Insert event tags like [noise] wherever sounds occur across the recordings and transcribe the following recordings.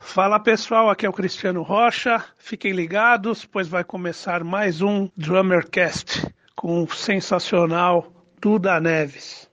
Fala pessoal, aqui é o Cristiano Rocha. Fiquem ligados, pois vai começar mais um Drummercast com o sensacional Duda Neves.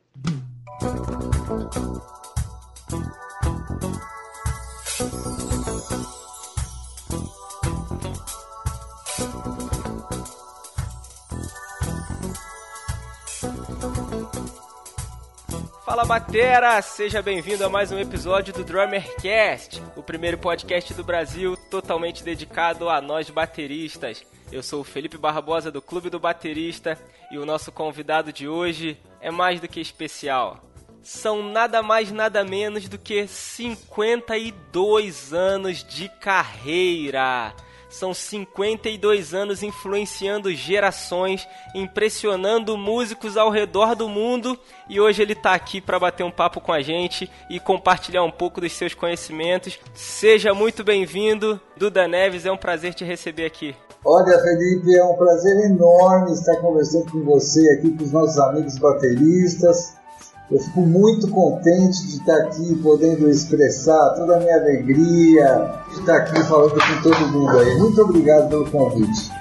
Fala Batera, seja bem-vindo a mais um episódio do Drummercast, o primeiro podcast do Brasil totalmente dedicado a nós bateristas. Eu sou o Felipe Barbosa do Clube do Baterista e o nosso convidado de hoje é mais do que especial. São nada mais nada menos do que 52 anos de carreira. São 52 anos influenciando gerações, impressionando músicos ao redor do mundo e hoje ele está aqui para bater um papo com a gente e compartilhar um pouco dos seus conhecimentos. Seja muito bem-vindo, Duda Neves, é um prazer te receber aqui. Olha, Felipe, é um prazer enorme estar conversando com você aqui, com os nossos amigos bateristas. Eu fico muito contente de estar aqui podendo expressar toda a minha alegria de estar aqui falando com todo mundo aí. Muito obrigado pelo convite.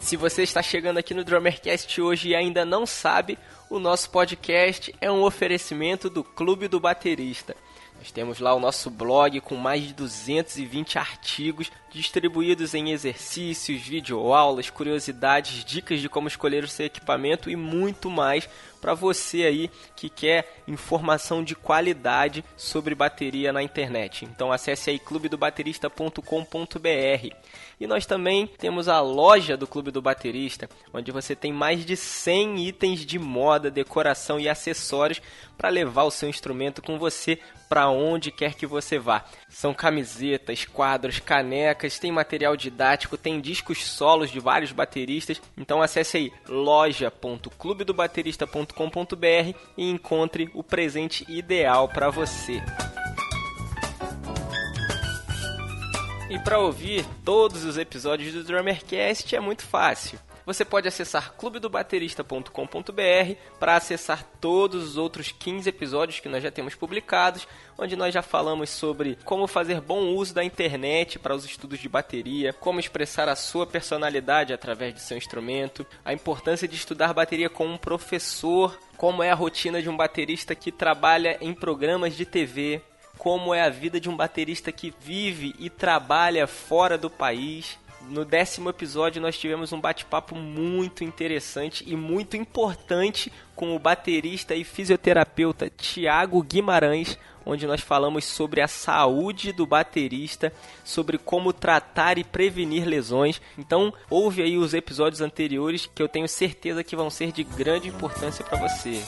Se você está chegando aqui no Drummercast hoje e ainda não sabe, o nosso podcast é um oferecimento do Clube do Baterista. Nós temos lá o nosso blog com mais de 220 artigos distribuídos em exercícios, videoaulas, curiosidades, dicas de como escolher o seu equipamento e muito mais para você aí que quer informação de qualidade sobre bateria na internet. Então acesse aí clubedobaterista.com.br. E nós também temos a loja do Clube do Baterista, onde você tem mais de 100 itens de moda, decoração e acessórios para levar o seu instrumento com você para onde quer que você vá. São camisetas, quadros, canecas, tem material didático, tem discos solos de vários bateristas. Então acesse aí loja.clubedobaterista.com.br e encontre o presente ideal para você. E para ouvir todos os episódios do Drummercast é muito fácil. Você pode acessar clubedobaterista.com.br para acessar todos os outros 15 episódios que nós já temos publicados, onde nós já falamos sobre como fazer bom uso da internet para os estudos de bateria, como expressar a sua personalidade através de seu instrumento, a importância de estudar bateria com um professor, como é a rotina de um baterista que trabalha em programas de TV, como é a vida de um baterista que vive e trabalha fora do país. No décimo episódio, nós tivemos um bate-papo muito interessante e muito importante com o baterista e fisioterapeuta Tiago Guimarães, onde nós falamos sobre a saúde do baterista, sobre como tratar e prevenir lesões. Então, ouve aí os episódios anteriores que eu tenho certeza que vão ser de grande importância para você.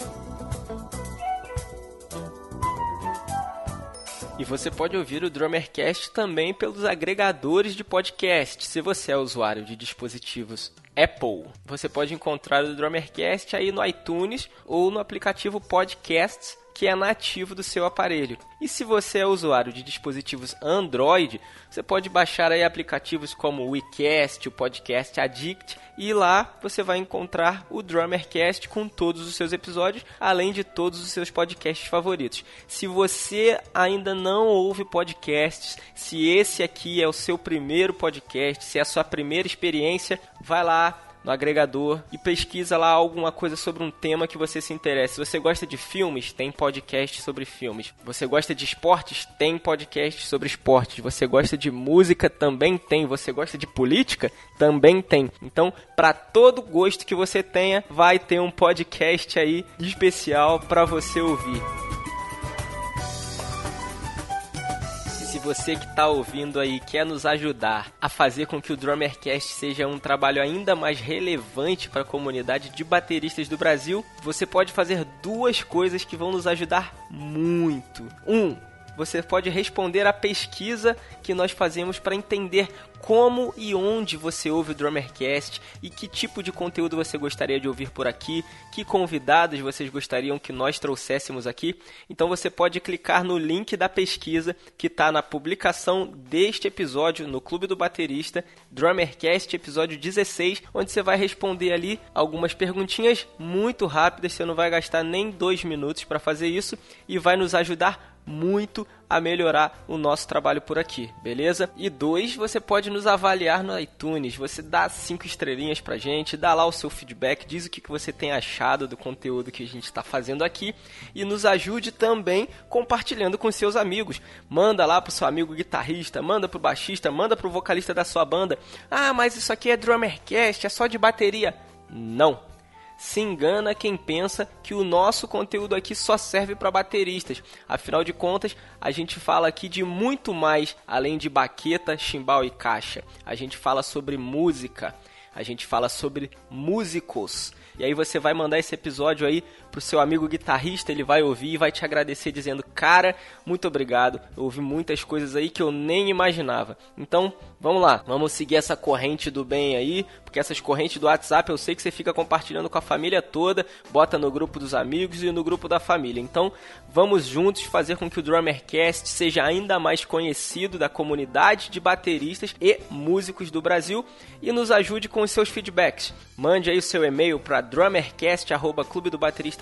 E você pode ouvir o Drummercast também pelos agregadores de podcast. Se você é usuário de dispositivos Apple, você pode encontrar o Drummercast aí no iTunes ou no aplicativo Podcasts que é nativo do seu aparelho. E se você é usuário de dispositivos Android, você pode baixar aí aplicativos como o WeCast, o Podcast Addict, e lá você vai encontrar o Drummercast com todos os seus episódios, além de todos os seus podcasts favoritos. Se você ainda não ouve podcasts, se esse aqui é o seu primeiro podcast, se é a sua primeira experiência, vai lá, no agregador e pesquisa lá alguma coisa sobre um tema que você se interessa. Se você gosta de filmes, tem podcast sobre filmes. Você gosta de esportes, tem podcast sobre esportes. Você gosta de música, também tem. Você gosta de política, também tem. Então, para todo gosto que você tenha, vai ter um podcast aí especial para você ouvir. Você que está ouvindo aí quer nos ajudar a fazer com que o Drummercast seja um trabalho ainda mais relevante para a comunidade de bateristas do Brasil, você pode fazer duas coisas que vão nos ajudar muito. Um, você pode responder a pesquisa que nós fazemos para entender como e onde você ouve o Drummercast e que tipo de conteúdo você gostaria de ouvir por aqui, que convidados vocês gostariam que nós trouxéssemos aqui. Então você pode clicar no link da pesquisa que está na publicação deste episódio no Clube do Baterista, Drummercast episódio 16, onde você vai responder ali algumas perguntinhas muito rápidas, você não vai gastar nem dois minutos para fazer isso e vai nos ajudar muito a melhorar o nosso trabalho por aqui, beleza? E dois, você pode nos avaliar no iTunes, você dá cinco estrelinhas pra gente, dá lá o seu feedback, diz o que você tem achado do conteúdo que a gente está fazendo aqui e nos ajude também compartilhando com seus amigos. Manda lá pro seu amigo guitarrista, manda pro baixista, manda pro vocalista da sua banda. Ah, mas isso aqui é Drummercast, é só de bateria. Não, se engana quem pensa que o nosso conteúdo aqui só serve para bateristas. Afinal de contas, a gente fala aqui de muito mais além de baqueta, chimbal e caixa. A gente fala sobre música, a gente fala sobre músicos. E aí você vai mandar esse episódio aí pro seu amigo guitarrista, ele vai ouvir e vai te agradecer dizendo: "Cara, muito obrigado. Eu ouvi muitas coisas aí que eu nem imaginava". Então, vamos lá, vamos seguir essa corrente do bem aí, porque essas correntes do WhatsApp eu sei que você fica compartilhando com a família toda, bota no grupo dos amigos e no grupo da família. Então, vamos juntos fazer com que o Drummercast seja ainda mais conhecido da comunidade de bateristas e músicos do Brasil e nos ajude com os seus feedbacks. Mande aí o seu e-mail para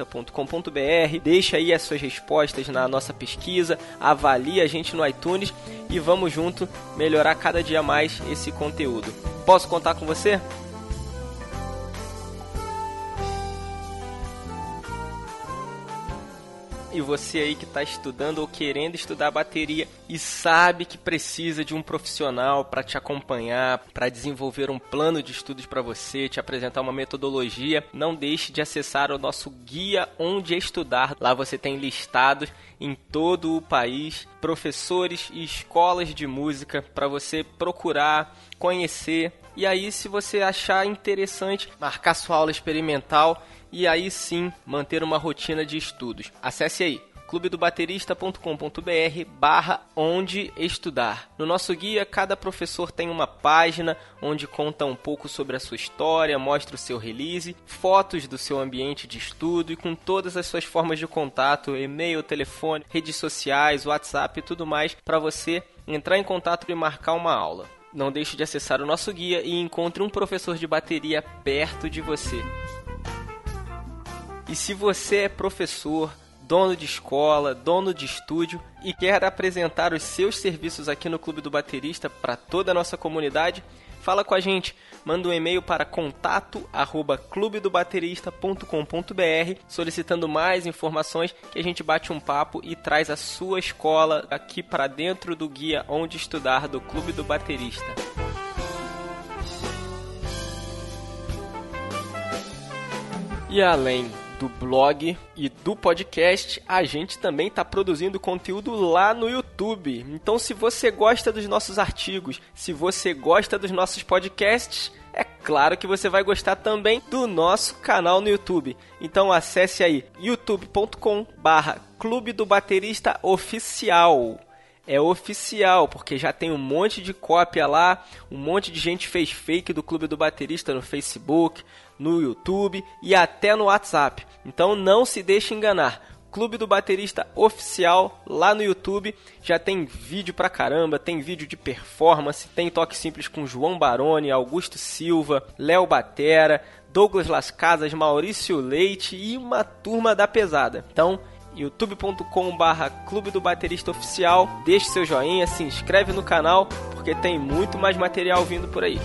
drummercast@clubedobaterista.com.br. Deixa aí as suas respostas na nossa pesquisa, avalie a gente no iTunes e vamos junto melhorar cada dia mais esse conteúdo. Posso contar com você? E você aí que está estudando ou querendo estudar bateria e sabe que precisa de um profissional para te acompanhar, para desenvolver um plano de estudos para você, te apresentar uma metodologia, não deixe de acessar o nosso guia Onde Estudar. Lá você tem listados em todo o país professores e escolas de música para você procurar, conhecer e aí se você achar interessante marcar sua aula experimental e aí sim manter uma rotina de estudos. Acesse aí clubedobaterista.com.br barra onde estudar. No nosso guia, cada professor tem uma página onde conta um pouco sobre a sua história, mostra o seu release, fotos do seu ambiente de estudo e com todas as suas formas de contato, e-mail, telefone, redes sociais, WhatsApp e tudo mais para você entrar em contato e marcar uma aula. Não deixe de acessar o nosso guia e encontre um professor de bateria perto de você. E se você é professor, dono de escola, dono de estúdio e quer apresentar os seus serviços aqui no Clube do Baterista para toda a nossa comunidade, fala com a gente. Manda um e-mail para contato@clubedobaterista.com.br solicitando mais informações que a gente bate um papo e traz a sua escola aqui para dentro do guia Onde Estudar do Clube do Baterista. E além do blog e do podcast, a gente também está produzindo conteúdo lá no YouTube. Então, se você gosta dos nossos artigos, se você gosta dos nossos podcasts, é claro que você vai gostar também do nosso canal no YouTube. Então acesse aí youtube.com barra Clube do Baterista Oficial é oficial, porque já tem um monte de cópia lá, um monte de gente fez fake do Clube do Baterista no Facebook, no YouTube e até no WhatsApp. Então não se deixe enganar. Clube do Baterista Oficial lá no YouTube. Já tem vídeo pra caramba, tem vídeo de performance, tem toque simples com João Baroni, Augusto Silva, Léo Batera, Douglas Las Casas, Maurício Leite e uma turma da pesada. Então, youtube.com barra Clube do Baterista Oficial. Deixe seu joinha, se inscreve no canal, porque tem muito mais material vindo por aí.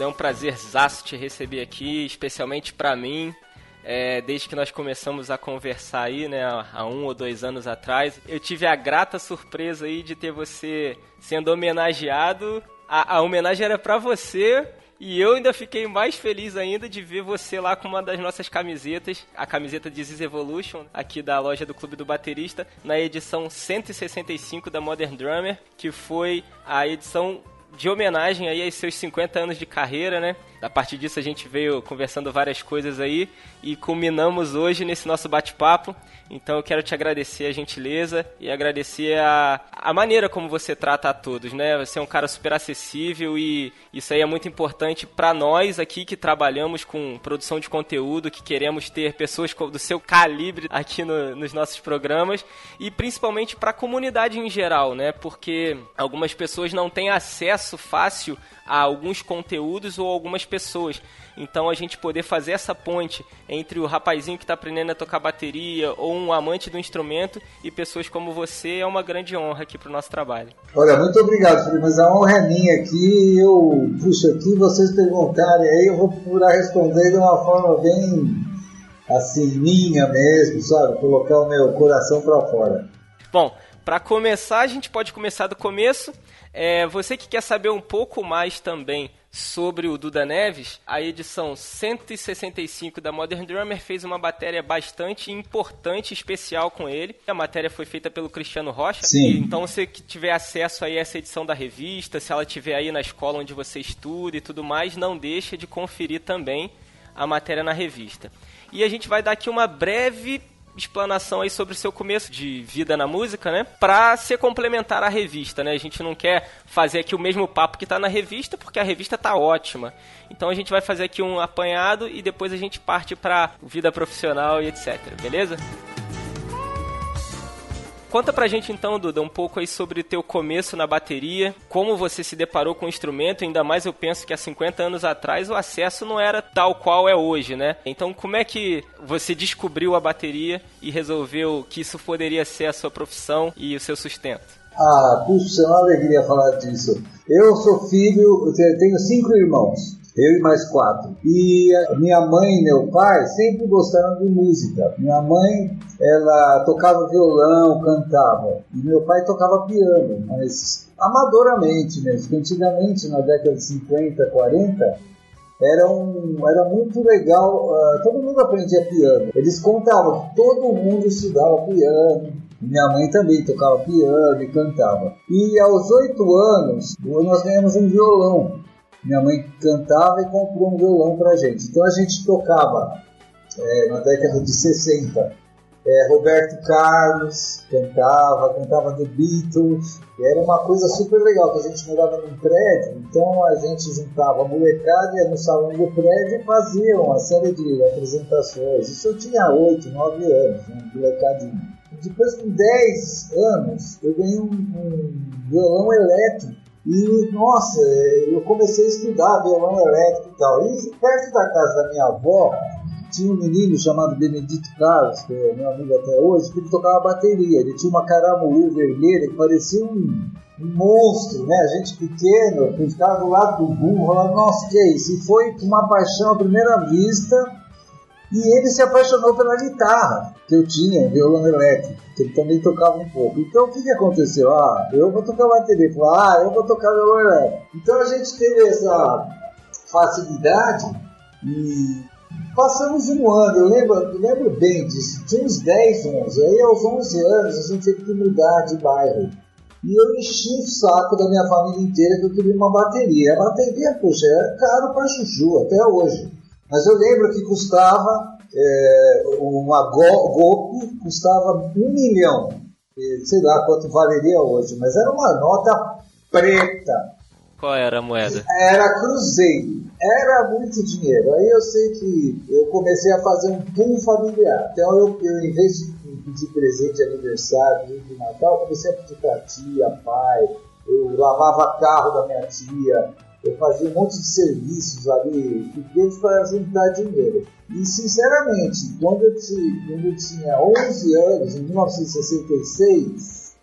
Pô, Dudu, é um prazerzaço te receber aqui, especialmente para mim. É, desde que nós começamos a conversar aí, né, há um ou dois anos atrás, eu tive a grata surpresa aí de ter você sendo homenageado. A, a homenagem era para você E eu ainda fiquei mais feliz ainda de ver você lá com uma das nossas camisetas, a camiseta Ziz Evolution, aqui da loja do Clube do Baterista, na edição 165 da Modern Drummer, que foi a edição de homenagem aí aos seus 50 anos de carreira, né? A partir disso a gente veio conversando várias coisas aí e culminamos hoje nesse nosso bate-papo. Então eu quero te agradecer a gentileza e agradecer a, a maneira como você trata a todos, né? Você é um cara super acessível e isso aí é muito importante para nós aqui que trabalhamos com produção de conteúdo, que queremos ter pessoas do seu calibre aqui no, nos nossos programas e principalmente para a comunidade em geral, né? Porque algumas pessoas não têm acesso fácil a alguns conteúdos ou algumas pessoas. Então a gente poder fazer essa ponte entre o rapazinho que está aprendendo a tocar bateria ou um amante do instrumento e pessoas como você é uma grande honra aqui para o nosso trabalho. Olha, muito obrigado, Felipe, mas a honra é minha aqui. Eu puxo aqui, vocês perguntarem aí, eu vou procurar responder de uma forma bem assim, minha mesmo, sabe? Colocar o meu coração para fora. Bom, para começar, a gente pode começar do começo. É, você que quer saber um pouco mais também sobre o Duda Neves, a edição 165 da Modern Drummer fez uma matéria bastante importante, especial com ele. A matéria foi feita pelo Cristiano Rocha. Sim. Então, você que tiver acesso aí a essa edição da revista, se ela tiver aí na escola onde você estuda e tudo mais, não deixa de conferir também a matéria na revista. E a gente vai dar aqui uma breve explanação aí sobre o seu começo de vida na música, né? Pra ser complementar à revista, né? A gente não quer fazer aqui o mesmo papo que tá na revista, porque a revista tá ótima. Então a gente vai fazer aqui um apanhado e depois a gente parte pra vida profissional e etc, beleza? Conta pra gente então, Duda, um pouco aí sobre teu começo na bateria, como você se deparou com o instrumento, ainda mais eu penso que há 50 anos atrás o acesso não era tal qual é hoje, né? Então como é que você descobriu a bateria e resolveu que isso poderia ser a sua profissão e o seu sustento? Ah, puxa, é uma alegria falar disso. Eu sou filho, eu tenho cinco irmãos eu e mais quatro. E minha mãe e meu pai sempre gostaram de música. Minha mãe, ela tocava violão, cantava. E meu pai tocava piano, mas amadoramente mesmo. Porque antigamente, na década de 50, 40, era, um, era muito legal. Uh, todo mundo aprendia piano. Eles contavam que todo mundo estudava piano. Minha mãe também tocava piano e cantava. E aos oito anos, nós ganhamos um violão minha mãe cantava e comprou um violão pra gente. Então a gente tocava é, na década de 60. É, Roberto Carlos cantava, cantava The Beatles, era uma coisa super legal, que a gente morava num prédio, então a gente juntava a molecada, ia no salão do prédio e fazia uma série de apresentações. Isso eu tinha 8, 9 anos, um molecadinho. Depois, com 10 anos, eu ganhei um, um violão elétrico e, nossa, eu comecei a estudar violão elétrico e tal. E perto da casa da minha avó, tinha um menino chamado Benedito Carlos, que é meu amigo até hoje, que ele tocava bateria. Ele tinha uma caramuê vermelha que parecia um, um monstro, né? A gente pequeno, que ficava do lado do burro, falava, nossa, que é isso? E foi uma paixão à primeira vista e ele se apaixonou pela guitarra que eu tinha, violão elétrico, que ele também tocava um pouco. Então o que, que aconteceu? Ah, eu vou tocar bateria. Ah, eu vou tocar violão elétrico. Então a gente teve essa facilidade e passamos um ano. Eu lembro, eu lembro bem disso, tinha uns 10, 11. Aí aos 11 anos a gente teve que mudar de bairro. E eu enchi o saco da minha família inteira que eu queria uma bateria. A bateria, poxa, é caro pra chuchu até hoje. Mas eu lembro que custava, é, uma golpe custava um milhão. Sei lá quanto valeria hoje, mas era uma nota preta. Qual era a moeda? Era cruzeiro. Era muito dinheiro. Aí eu sei que eu comecei a fazer um pool familiar. Então eu, eu em vez de pedir presente de aniversário, de Natal, comecei a pedir para tia, pai. Eu lavava carro da minha tia, eu fazia um monte de serviços ali pequenos para juntar dinheiro. E, sinceramente, quando eu, tinha, quando eu tinha 11 anos, em 1966,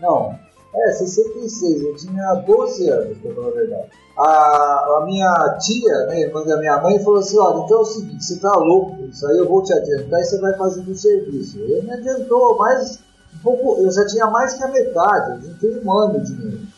não, é, 66, eu tinha 12 anos, para falar a verdade. A, a minha tia, né, irmã da minha mãe, falou assim: Olha, então é o seguinte, você tá louco, isso aí eu vou te adiantar e você vai fazendo o serviço. Ele me adiantou mais um pouco, eu já tinha mais que a metade, eu tenho um ano de dinheiro.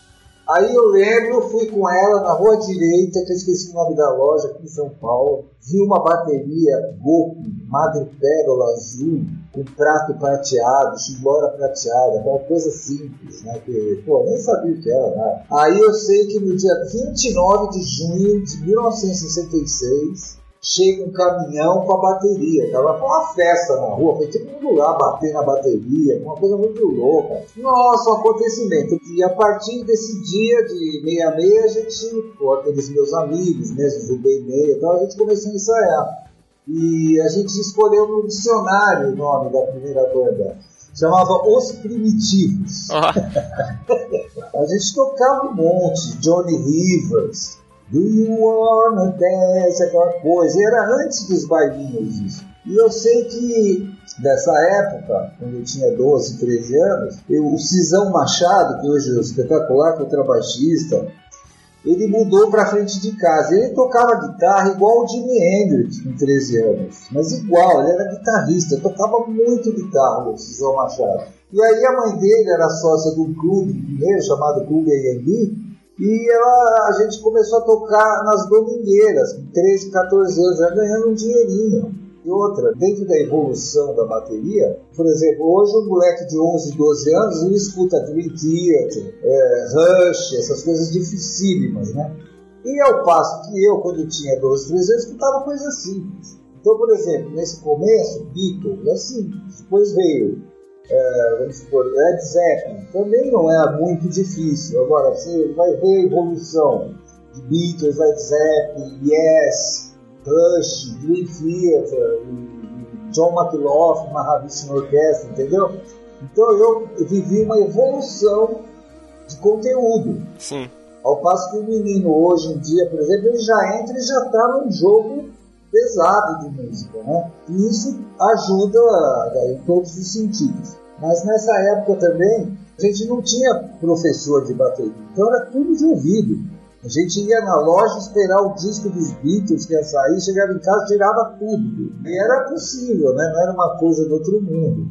Aí eu lembro, fui com ela na rua direita, que eu esqueci o nome da loja, aqui em São Paulo. Vi uma bateria Goku, Madre Pérola Azul, com prato prateado, chibora prateada, aquela coisa simples, né? Que, pô, nem sabia o que era, né? Aí eu sei que no dia 29 de junho de 1966, chega um caminhão com a bateria. Tava com uma festa na rua, foi todo mundo lá bater na bateria, uma coisa muito louca. Nossa, um acontecimento. E a partir desse dia de meia-meia, a gente, com aqueles meus amigos, mesmo do meia e tal, a gente começou a ensaiar. E a gente escolheu no dicionário o nome da primeira banda. Chamava Os Primitivos. Oh. [laughs] a gente tocava um monte, Johnny Rivers, Do you wanna dance? Aquela coisa. Era antes dos bailinhos isso. E eu sei que nessa época, quando eu tinha 12, 13 anos, eu, o Cisão Machado, que hoje é espetacular contrabaixista, ele mudou para frente de casa. Ele tocava guitarra igual o Jimi Hendrix com 13 anos, mas igual, ele era guitarrista, tocava muito guitarra, o Cisão Machado. E aí a mãe dele era sócia de um clube mineiro chamado Clube AMB, e ela, a gente começou a tocar nas domingueiras, com 13, 14 anos, já ganhando um dinheirinho. E outra, dentro da evolução da bateria, por exemplo, hoje um moleque de 11, 12 anos, ele escuta Dream Theater, é, Rush, essas coisas dificílimas, né? E ao passo que eu, quando tinha 12, 13 anos, escutava coisas simples. Então, por exemplo, nesse começo, Beatles é simples. Depois veio é, vamos supor, Led Zeppelin, também não é muito difícil. Agora, você vai ver a evolução de Beatles, Led Zeppelin, Yes, Rush, Dream Theater, John McLaughlin, Mahavishnu Orquestra, entendeu? Então eu vivi uma evolução de conteúdo. Sim. Ao passo que o menino hoje em dia, por exemplo, ele já entra e já está num jogo pesado de música, né? E isso ajuda em todos os sentidos. Mas nessa época também, a gente não tinha professor de bateria, então era tudo de ouvido. A gente ia na loja esperar o disco dos Beatles que ia sair, chegava em casa, tirava tudo. E era possível, né? não era uma coisa do outro mundo.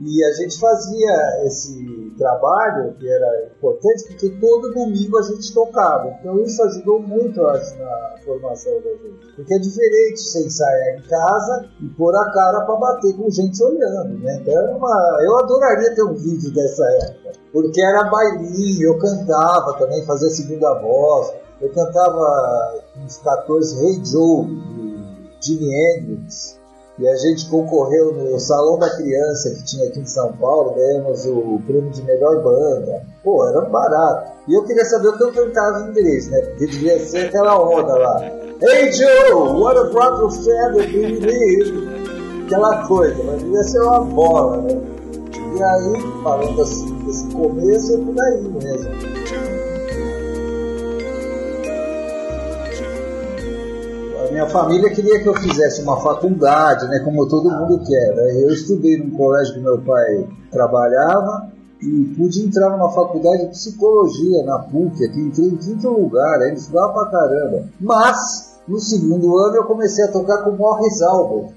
E a gente fazia esse trabalho, que era importante, porque todo domingo a gente tocava. Então isso ajudou muito, acho, na formação da gente. Porque é diferente você ensaiar em casa e pôr a cara para bater com gente olhando, né? Então era uma... eu adoraria ter um vídeo dessa época. Porque era bailinho, eu cantava também, fazia segunda voz. Eu cantava uns 14 Hey Joe, de Jimi Hendrix. E a gente concorreu no Salão da Criança que tinha aqui em São Paulo, ganhamos o prêmio de melhor banda. Pô, era barato. E eu queria saber o que eu cantava em inglês, né? Porque devia ser aquela onda lá. Hey Joe, what a drop of feather do? Aquela coisa, mas devia ser uma bola, né? E aí, falando assim, desse começo, é por aí mesmo. Minha família queria que eu fizesse uma faculdade, né, como todo mundo quer. Né? Eu estudei num colégio que meu pai trabalhava e pude entrar numa faculdade de psicologia na PUC, aqui entrei em quinto lugar, aí estudava pra caramba. Mas, no segundo ano, eu comecei a tocar com Morris Albert.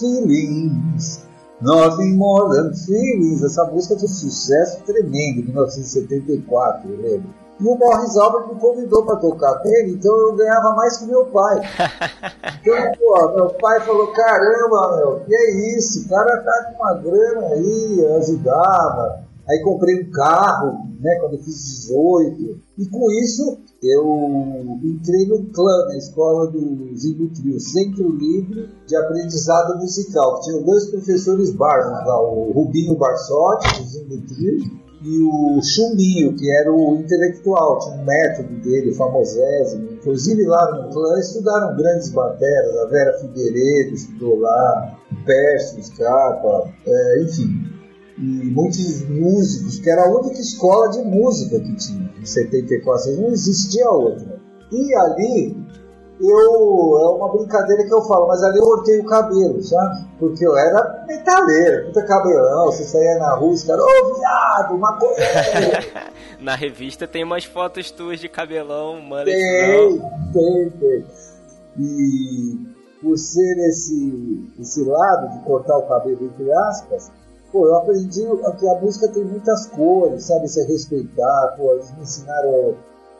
Feelings, Nothing More Than Feelings. Essa música um sucesso tremendo, em 1974, eu lembro. E o Morris Albert me convidou para tocar com ele, então eu ganhava mais que meu pai. [laughs] Então, pô, meu pai falou: caramba, meu, que é isso? O cara tá com uma grana aí, eu ajudava. Aí comprei um carro, né, quando eu fiz 18. E com isso, eu entrei no CLAN, na escola do Zimbro Trio, Centro Livre de Aprendizado Musical. Tinha dois professores bárbaros lá, o Rubinho Barsotti, do Zimbro Trio, e o Chumbinho, que era o intelectual, tinha um método dele, famosésimo. Inclusive lá no clã estudaram grandes bateras, a Vera Figueiredo estudou lá, Pércio, Scarpa, é, enfim. E muitos músicos, que era a única escola de música que tinha, em 74, não existia outra. E ali eu é uma brincadeira que eu falo, mas ali eu cortei o cabelo, sabe? Porque eu era metaleiro, puta cabelão, você saía na rua, os caras, ô viado, maconheiro. [laughs] na revista tem umas fotos tuas de cabelão, mano. Tem, tem, tem. E por ser esse, esse lado de cortar o cabelo, entre aspas, Pô, eu aprendi que a música tem muitas cores, sabe? Se respeitar, pô, eles me ensinaram.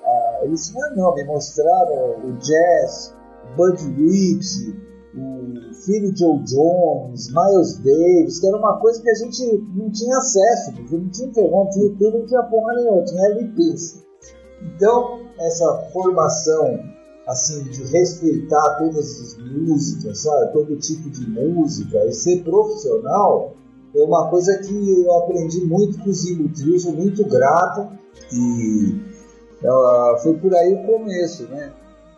A, eles ensinaram não, me mostraram o jazz, Bud Rich, o filho Joe Jones, Miles Davis, que era uma coisa que a gente não tinha acesso, não tinha internet, não YouTube, não tinha porra nenhuma, tinha LPs. Então, essa formação assim de respeitar todas as músicas, sabe? todo tipo de música e ser profissional é uma coisa que eu aprendi muito com o Zibo Trio, muito grato e uh, foi por aí o começo, né?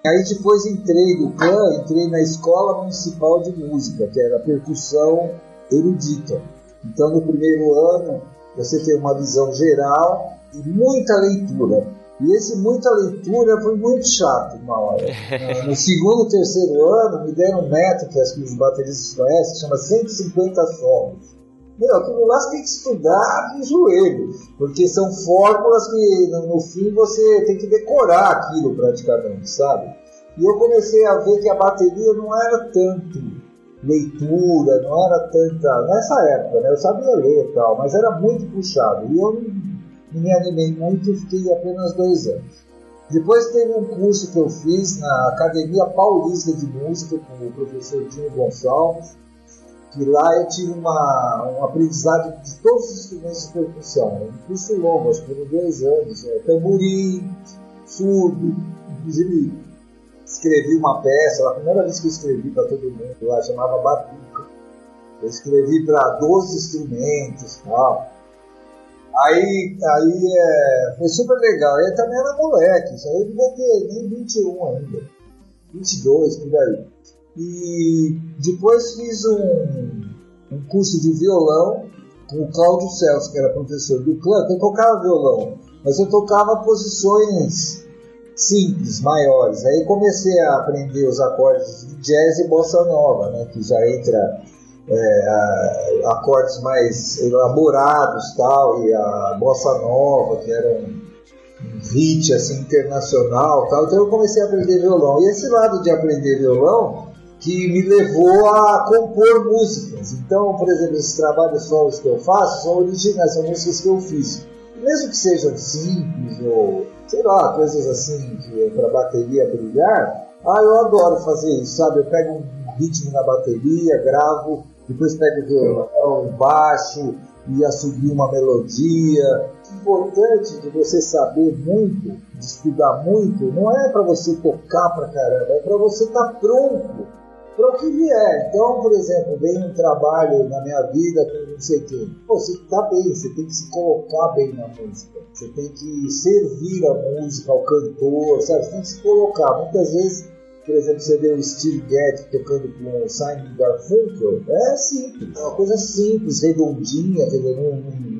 Aí depois entrei no clã, entrei na Escola Municipal de Música, que era percussão erudita. Então no primeiro ano você tem uma visão geral e muita leitura. E esse muita leitura foi muito chato uma hora. [laughs] No segundo, terceiro ano, me deram um método que acho que os bateristas conhecem, que chama 150 solos. Meu, aquilo lá você tem que estudar de joelho, porque são fórmulas que no fim você tem que decorar aquilo praticamente, sabe? E eu comecei a ver que a bateria não era tanto leitura, não era tanta. Nessa época, né? Eu sabia ler e tal, mas era muito puxado. E eu não me animei muito e fiquei apenas dois anos. Depois teve um curso que eu fiz na Academia Paulista de Música com o professor Tino Gonçalves, que lá eu tive uma, um aprendizado de todos os instrumentos de percussão. Um curso longo, acho que foram dois anos. É, tamborim, surdo, inclusive escrevi uma peça, a primeira vez que eu escrevi para todo mundo lá, chamava Batuca. Eu escrevi para 12 instrumentos e tal. Aí, aí é, foi super legal. Eu também era moleque, isso aí eu devia ter nem 21 ainda. 22, por aí. E depois fiz um, um curso de violão com o Cláudio Celso, que era professor do clã, que eu tocava violão, mas eu tocava posições simples, maiores. Aí comecei a aprender os acordes de jazz e bossa nova, né, que já entra é, a, acordes mais elaborados tal, e a bossa nova, que era um, um hit assim, internacional tal. Então eu comecei a aprender violão. E esse lado de aprender violão que me levou a compor músicas. Então, por exemplo, esses trabalhos solos que eu faço são originais, são músicas que eu fiz. Mesmo que sejam simples ou, sei lá, coisas assim para bateria brilhar, ah, eu adoro fazer isso, sabe? Eu pego um ritmo na bateria, gravo, depois pego o violão, baixo e assobio uma melodia. O importante de você saber muito, de estudar muito, não é para você tocar pra caramba, é para você estar tá pronto para o que vier. Então, por exemplo, vem um trabalho na minha vida com não sei o quê. Pô, você está bem, você tem que se colocar bem na música. Você tem que servir a música ao cantor, sabe? Você tem que se colocar. Muitas vezes, por exemplo, você vê o Steve Gadd tocando com o Simon Garfunkel, é simples, é uma coisa simples, redondinha, não,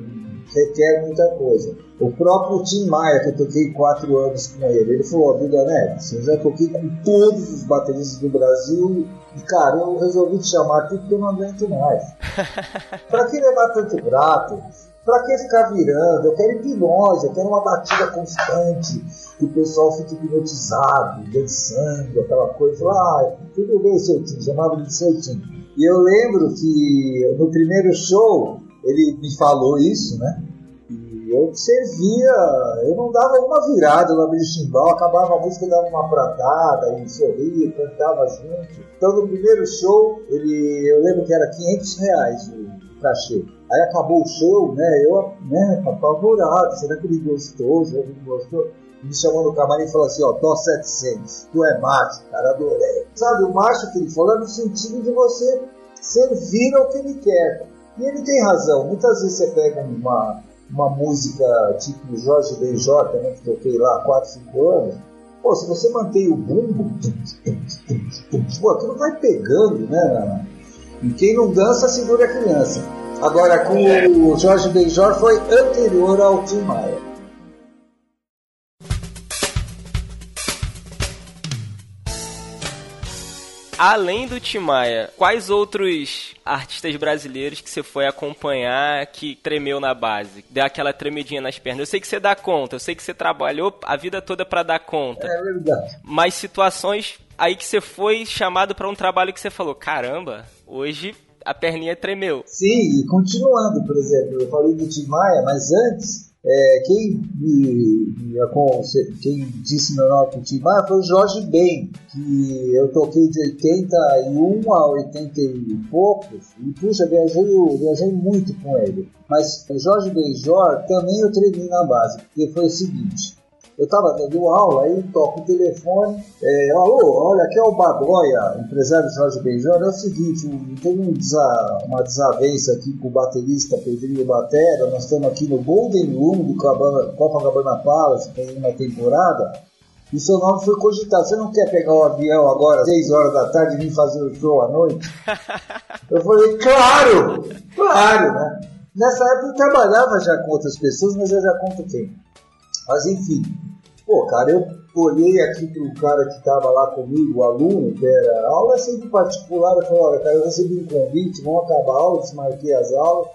requer muita coisa. O próprio Tim Maia, que eu toquei quatro anos com ele, ele falou, Duda Neves, eu já toquei com todos os bateristas do Brasil e, cara, eu resolvi te chamar aqui porque eu não aguento mais. [laughs] pra que levar tanto prato? Pra que ficar virando? Eu quero hipnose, eu quero uma batida constante, que o pessoal fique hipnotizado, dançando, aquela coisa. Ah, tudo bem, seu Tim, chamava de seu Tim. E eu lembro que no primeiro show, ele me falou isso, né? E eu servia, eu não dava uma virada no chimbal, acabava a música, dava uma pratada, e sorria, cantava junto. Então no primeiro show, ele, eu lembro que era 500 reais o cachê. Aí acabou o show, né? Eu, né, apavorado, será que ele gostou? Será que ele gostou? me chamou no camarim e falou assim, ó, tô 700, tu é macho, cara, adorei. Sabe, o macho que ele falou é no sentido de você servir ao que ele quer. E ele tem razão. Muitas vezes você pega uma, uma música tipo Jorge Benjor, também que toquei lá há 4, 5 anos. Pô, se você mantém o bumbo, pô, aquilo vai pegando, né? E quem não dança, segura a criança. Agora, com o Jorge Benjor foi anterior ao Tim Maia. Além do Timaya, quais outros artistas brasileiros que você foi acompanhar que tremeu na base? Deu aquela tremidinha nas pernas. Eu sei que você dá conta, eu sei que você trabalhou a vida toda para dar conta. É verdade. Mas situações aí que você foi chamado para um trabalho que você falou: caramba, hoje a perninha tremeu. Sim, e continuando, por exemplo, eu falei do Tim Maia, mas antes é, quem, me, me, quem disse meu nome pro Tim Maia foi o Jorge Ben, que eu toquei de 81 a 80 e poucos, e puxa, viajei, viajei muito com ele. Mas o Jorge Benjor também eu treinei na base, porque foi o seguinte, eu estava dando aula, aí toco o telefone, é, alô, olha, aqui é o Badoia, empresário Jorge Benjor, é o seguinte, tem um desa, uma desavença aqui com o baterista Pedrinho Batera, nós estamos aqui no Golden Room do Cabana, Copacabana Palace, fazendo uma temporada, e seu nome foi cogitado. Você não quer pegar o um avião agora, 6 horas da tarde, e vir fazer o show à noite? [laughs] eu falei, claro! Claro, né? Nessa época eu trabalhava já com outras pessoas, mas eu já conto quem. Mas enfim, Pô, cara, eu olhei aqui pro cara que tava lá comigo, o aluno, que era aula sempre particular, eu falei, olha, cara, eu recebi um convite, vamos acabar a aula, desmarquei as aulas,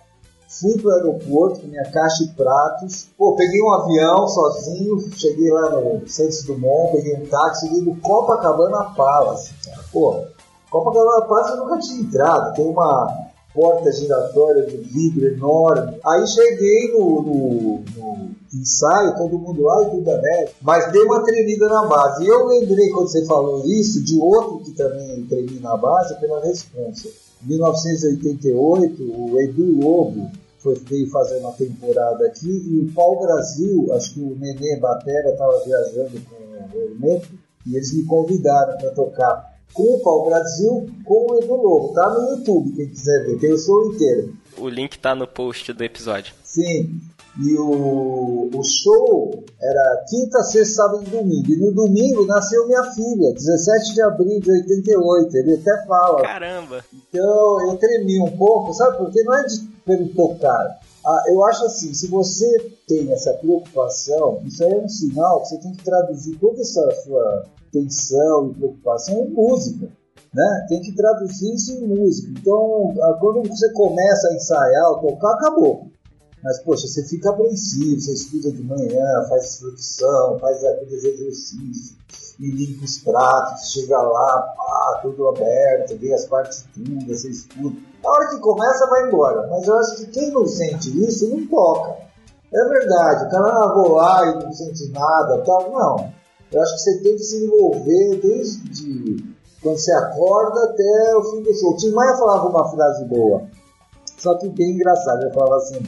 fui pro aeroporto com minha caixa e pratos, pô, peguei um avião sozinho, cheguei lá no Santos Dumont, peguei um táxi, cheguei no Copacabana Palace, cara, pô, Copacabana Palace eu nunca tinha entrado, tem uma porta giratória de vidro enorme, aí cheguei no, no, no ensaio, todo mundo lá e tudo é mas deu uma tremida na base. E eu lembrei, quando você falou isso, de outro que também tremi na base pela responsa. Em 1988, o Edu Lobo foi, veio fazer uma temporada aqui e o Pau Brasil, acho que o Nenê Batera estava viajando com o Hermeto e eles me convidaram para tocar com o Pau Brasil com o Edu Lobo. Tá no YouTube, quem quiser ver, tem o show inteiro. O link tá no post do episódio. Sim. E o, o show era quinta, sexta, sábado e domingo. E no domingo nasceu minha filha, 17 de abril de 88. Ele até fala. Caramba! Então eu tremi um pouco, sabe? Porque não é de pelo tocar. Ah, eu acho assim, se você tem essa preocupação, isso aí é um sinal que você tem que traduzir toda essa sua tensão e preocupação em música. Né? Tem que traduzir isso em música. Então, ah, quando você começa a ensaiar, tocar, acabou. Mas, poxa, você fica apreensivo, você estuda de manhã, faz flexão, faz aqueles exercícios, e limpa os pratos, chega lá, pá, tudo aberto, vê as partituras, você estuda. A hora que começa, vai embora. Mas eu acho que quem não sente isso, não toca. É verdade, o cara, ah, vou lá e não sente nada, tal. Não. Eu acho que você tem que se envolver desde quando você acorda até o fim do show. O Tim Maia falava uma frase boa, só que bem engraçado. Ele falava assim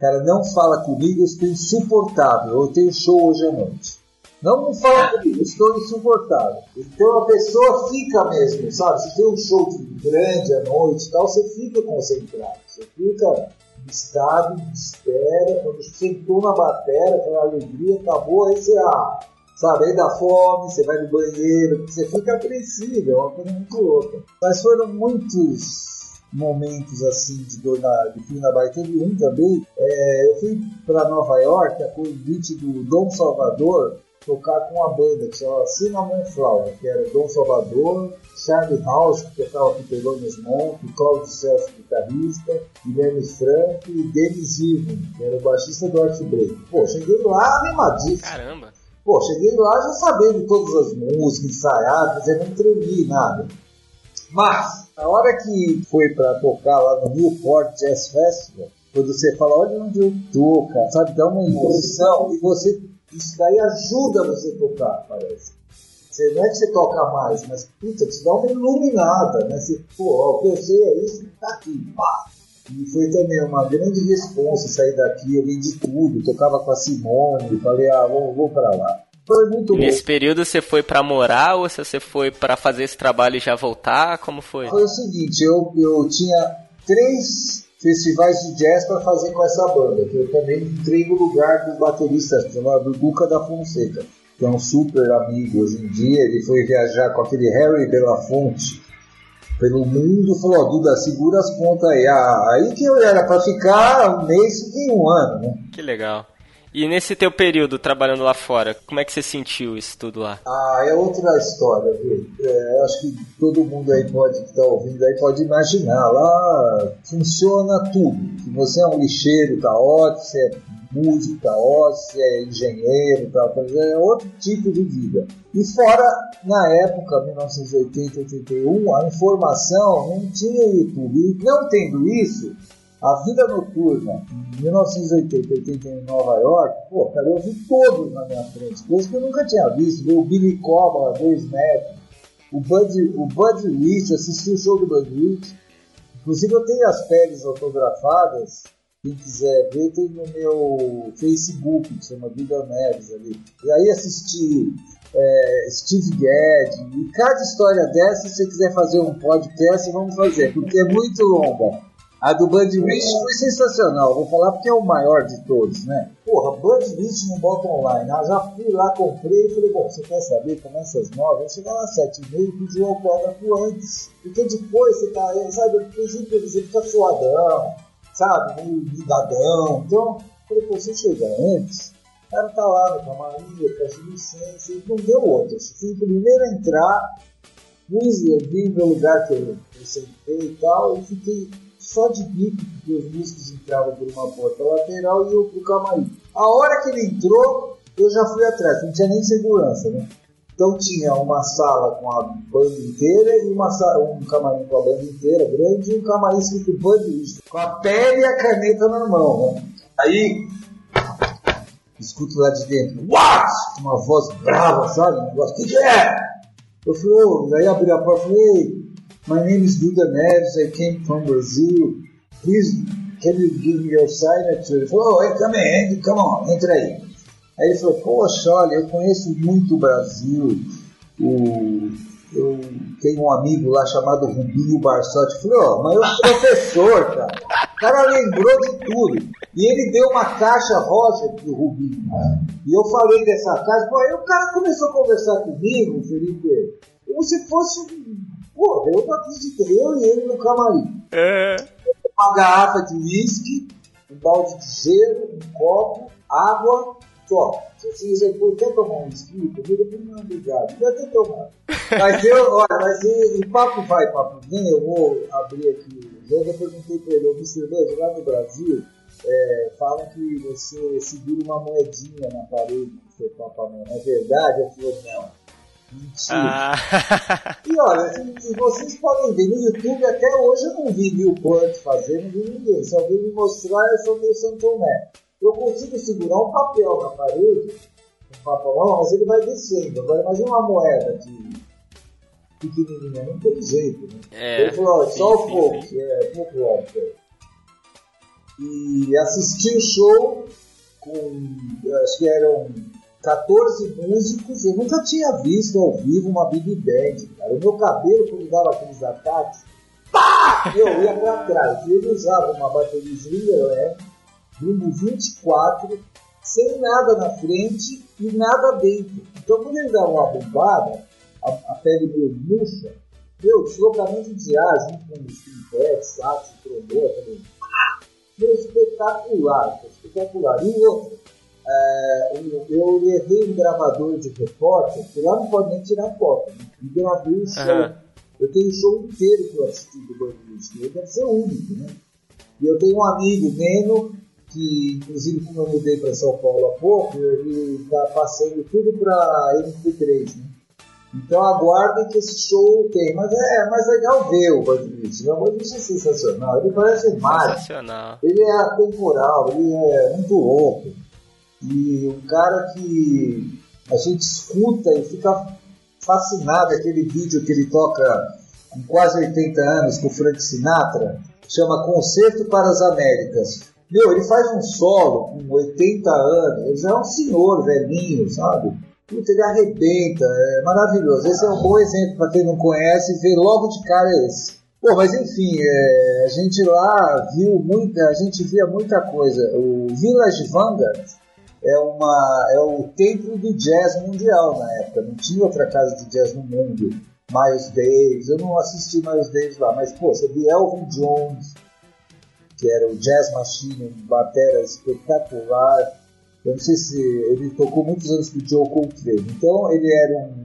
Cara, não fala comigo, eu estou insuportável. Eu tenho show hoje à noite. Não, fala comigo, estou insuportável. Então a pessoa fica mesmo, sabe? Se tem um show grande à noite e tal, você fica concentrado. Você fica estado de espera. Quando sentou na bateria, aquela alegria, acabou, aí você, ah, sabe? Aí dá fome, você vai no banheiro, você fica apreensivo, é uma coisa muito louca. Mas foram muitos momentos assim de dor na, de frio na barriga. Teve um também, é, eu fui para Nova York a convite do Dom Salvador tocar com uma banda que chama Cinnamon Flower, que era Dom Salvador, Charlie House, que tocava com Thelonious Monk, Claudio Celso, guitarrista, Guilherme Franco e Denis Ivan, que era o baixista do Art Break. Pô, cheguei lá animadíssimo. Caramba! Pô, cheguei lá já sabendo todas as músicas, ensaiadas, eu não tremi nada. Mas, a hora que foi para tocar lá no Newport Jazz Festival, quando você fala, olha onde eu tô, cara, sabe, dá uma emoção e você, isso daí ajuda você a tocar, parece. Você, não é que você toca mais, mas, puta, te dá uma iluminada, né? Você, pô, ó, o que eu sei é isso, tá aqui, pá. E foi também uma grande resposta sair daqui, eu vendi tudo, tocava com a Simone, falei, ah, vou, vou para lá. Foi muito Nesse bom. período você foi para morar ou você foi para fazer esse trabalho e já voltar? Como foi? Foi o seguinte, eu, eu tinha três festivais de jazz para fazer com essa banda, que eu também entrei no lugar do baterista chamado Duca da Fonseca, que é um super amigo hoje em dia. Ele foi viajar com aquele Harry Belafonte pelo mundo falou: ó, Duda, segura as pontas aí. Ah, aí que eu era para ficar um mês e um ano, né? Que legal. E nesse teu período trabalhando lá fora, como é que você sentiu isso tudo lá? Ah, é outra história, viu? É, acho que todo mundo aí pode, que está ouvindo aí pode imaginar. Lá funciona tudo. Se você é um lixeiro, tá ótimo, você é músico da se é engenheiro, tal, é outro tipo de vida. E fora, na época, 1980, 81, a informação não tinha YouTube. E não tendo isso, a vida noturna, em 1980, 80 em Nova York, pô, cara, eu vi todos na minha frente, coisas que eu nunca tinha visto. Vi o Billy Cobham, dois metros, o Bud, o Bud Rich, assisti o show do Bud Rich. Inclusive eu tenho as peles autografadas, quem quiser ver, tem no meu Facebook, que chama Vida Neves ali. E aí assisti é, Steve Gadd, e cada história dessa, se você quiser fazer um podcast, vamos fazer, porque é muito longa. A do Bud Rich foi sensacional, vou falar porque é o maior de todos, né? Porra, Bud Rich no bota online. Ah, já fui lá, comprei e falei, bom, você quer saber, começa às nove, eu chegar lá às sete e meia e pedir o autógrafo antes. Porque depois você tá, sabe, eu por você fica suadão, sabe, meio ligadão. Então, falei, pô, você chega antes, o cara tá lá no camarim, eu peço licença, e não deu outro. Eu fui o primeiro entrar, pus, vi o meu lugar que eu, eu sentei e tal, e fiquei só de bico, porque os músicos entravam por uma porta lateral e eu pro camarim. A hora que ele entrou, eu já fui atrás, não tinha nem segurança, né? Então tinha uma sala com a banda inteira e uma sala, um camarim com a banda inteira, grande, e um camarim escrito bandista, com a pele e a caneta na mão, né? Aí, escuto lá de dentro, what? Uma voz brava, sabe? O que, que é? Eu falei, oh, aí abri a porta e falei, My name is Duda Neves. I came from Brazil. Please, can you give me your signature? Ele falou, oh, come in, come on, entra aí. Aí ele falou, poxa, olha, eu conheço muito o Brasil. O, eu tenho um amigo lá chamado Rubinho Barsotti. Eu falei, ó, oh, mas eu sou professor, cara. O cara lembrou de tudo. E ele deu uma caixa rosa pro Rubinho. E eu falei dessa caixa. Pô, aí o cara começou a conversar comigo, Felipe, como se fosse Pô, eu não acreditei, eu e ele no camarim. É. Uma garrafa de uísque, um balde de gelo, um copo, água, só. Se você quiser, pô, quer tomar um uísque? Eu falei, não, obrigado. Já ter tomado. Mas eu, olha, mas e, e papo vai, papo vem, eu vou abrir aqui o jogo. Eu perguntei pra ele, eu cerveja lá no Brasil, é, falam que você segura uma moedinha na parede do seu papamento. É verdade? Eu falei, não. Ah. E olha, se, vocês podem ver no YouTube, até hoje eu não vi Newport fazer, não vi ninguém. Se alguém me mostrar, eu sou meio Santomé. Eu consigo segurar um papel na parede, um papel, mas ele vai descendo. Agora imagina uma moeda de pequenininha, não tem jeito. Né? É, ele falou, sim, só o pouco, é pouco óbvio. E assisti o show com, acho que eram 14 músicos, eu nunca tinha visto ao vivo uma Big Band, cara. O meu cabelo, quando dava aqueles ataques, pá! Eu ia pra trás. Ele usava uma bateria Slingerland, número 24, sem nada na frente e nada dentro. Então, quando ele dava uma bombada, a, a pele meio murcha, meu, deslocamento de ar junto com os trompetes, sax, trombone, meu, espetacular, espetacular. E outro, é, eu levei um gravador de repórter, que lá não pode nem tirar foto, né? e gravei o show. Uhum. Eu tenho o show inteiro que eu assisti do Bandit, deve ser único, né? E eu tenho um amigo, Neno, que inclusive como eu mudei para São Paulo há pouco, ele está passando tudo para MP3, né? Então aguardem que esse show tem. Mas é, é mais legal ver o Bandit. Né? O Bandit é sensacional. Ele parece um mar. Ele é atemporal, ele é muito louco. E um cara que a gente escuta e fica fascinado, aquele vídeo que ele toca com quase 80 anos com o Frank Sinatra, chama Concerto para as Américas. Meu, ele faz um solo com 80 anos, ele já é um senhor velhinho, sabe? Puta, ele arrebenta, é maravilhoso. Esse é um bom exemplo para quem não conhece, ver logo de cara esse. Pô, mas enfim, é, a gente lá viu muita, a gente via muita coisa. O Village Vanguard é, uma, é o templo do jazz mundial na época. Não tinha outra casa de jazz no mundo. Miles Davis, eu não assisti Miles Davis lá, mas pô, você viu Elvin Jones, que era o Jazz Machine, batera espetacular. Eu não sei se ele tocou muitos anos com o Joe Coltrane. Então ele era um.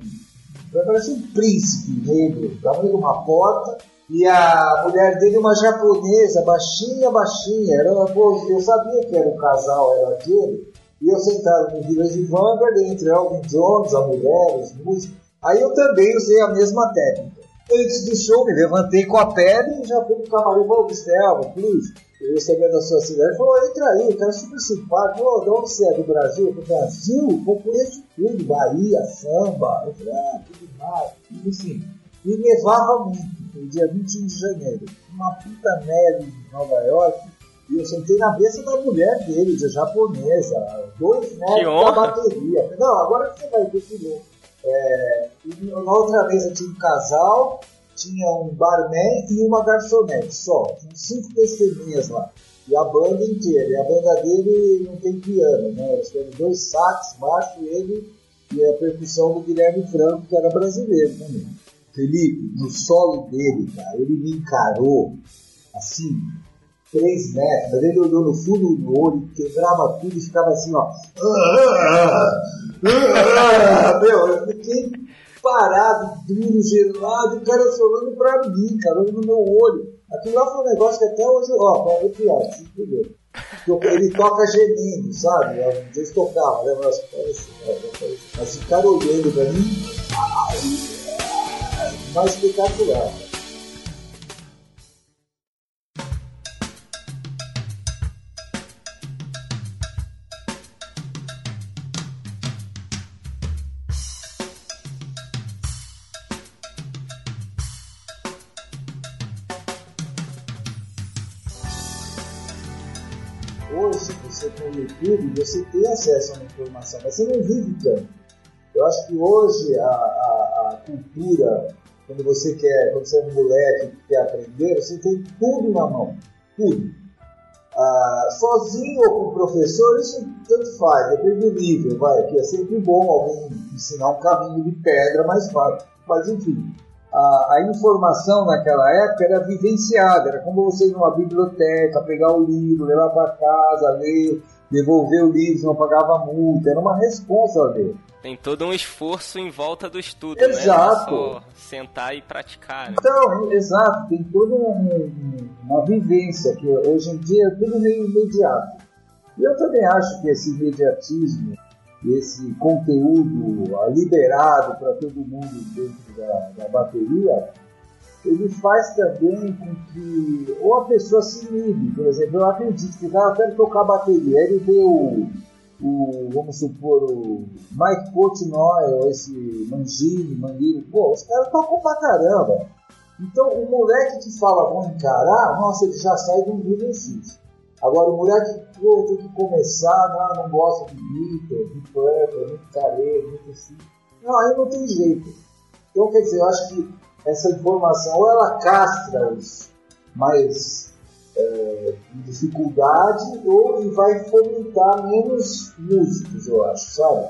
Parece um príncipe negro. Tava uma porta, E a mulher dele, uma japonesa, baixinha, baixinha. Era, pô, eu sabia que era um casal, era aquele. E eu sentado no Village Vanguard, entre Elvin Jones, a mulher, os músicos. Aí eu também usei a mesma técnica. Antes do show, me levantei com a pele e já fui pro camarim falei, Elvin, please. Eu sabia da sua cidade. Falou, entra aí, o cara é super simpático. Falou, de onde você é? Do Brasil? Eu falei, Brasil? Pô, conheço tudo. Bahia, samba. Eu falei, ah, tudo mais. Enfim. E nevava muito, no dia 21 de janeiro. Uma puta neve em Nova York. E eu sentei na mesa da mulher dele, de japonesa. Dois metros da bateria. Não, agora você vai ver que. É, na outra mesa tinha um casal, tinha um barman e uma garçonete só. Tinha cinco testemunhas lá. E a banda inteira. E a banda dele não tem piano, né? Eles têm dois sax, baixo, ele e a percussão do Guilherme Franco, que era brasileiro também. Felipe, no solo dele, cara, ele me encarou assim, três metros, mas ele olhou no fundo do olho, quebrava tudo e ficava assim, ó. Meu, eu fiquei parado, duro, gelado, o cara solando pra mim, cara, olhando no meu olho. Aquilo lá foi um negócio que até hoje, ó, pra arrepiar, se entendeu? Ele toca gemendo, sabe? Um dia tocava, né? Mas, mas ficar olhando pra mim mais espetacular. Você tem acesso a uma informação, mas você não vive tanto. Eu acho que hoje a, a, a cultura quando você quer, quando você é um moleque que quer aprender, você tem tudo na mão, tudo. Ah, sozinho ou com o professor, isso tanto faz, depende do nível, vai, que é sempre bom alguém ensinar um caminho de pedra mais fácil. Mas enfim, a, a, informação naquela época era vivenciada, era como você ir numa biblioteca, pegar o livro, levar para casa, ler, devolver o livro, não pagava multa, era uma resposta a ler. Tem todo um esforço em volta do estudo, exato. né? Não é só sentar e praticar. Né? Então, exato, tem toda um, uma vivência que hoje em dia é tudo meio imediato. E eu também acho que esse imediatismo, esse conteúdo liberado para todo mundo dentro da, da bateria, ele faz também com que ou a pessoa se inibe, por exemplo, eu acredito que o cara quer tocar bateria, ele vê o o, vamos supor, o Mike Portnoy, ou esse Mangini, Manguini, pô, os caras tocam pra caramba. Então, o moleque que fala vou encarar, nossa, ele já sai do nível X. Agora, o moleque pô, tem que começar, não, não gosta de Beatles, de Purple, muito careiro, muito assim. Não, aí não tem jeito. Então, quer dizer, eu acho que essa informação, ou ela castra os mais é, dificuldade ou e vai fomentar menos músicos, eu acho, sabe?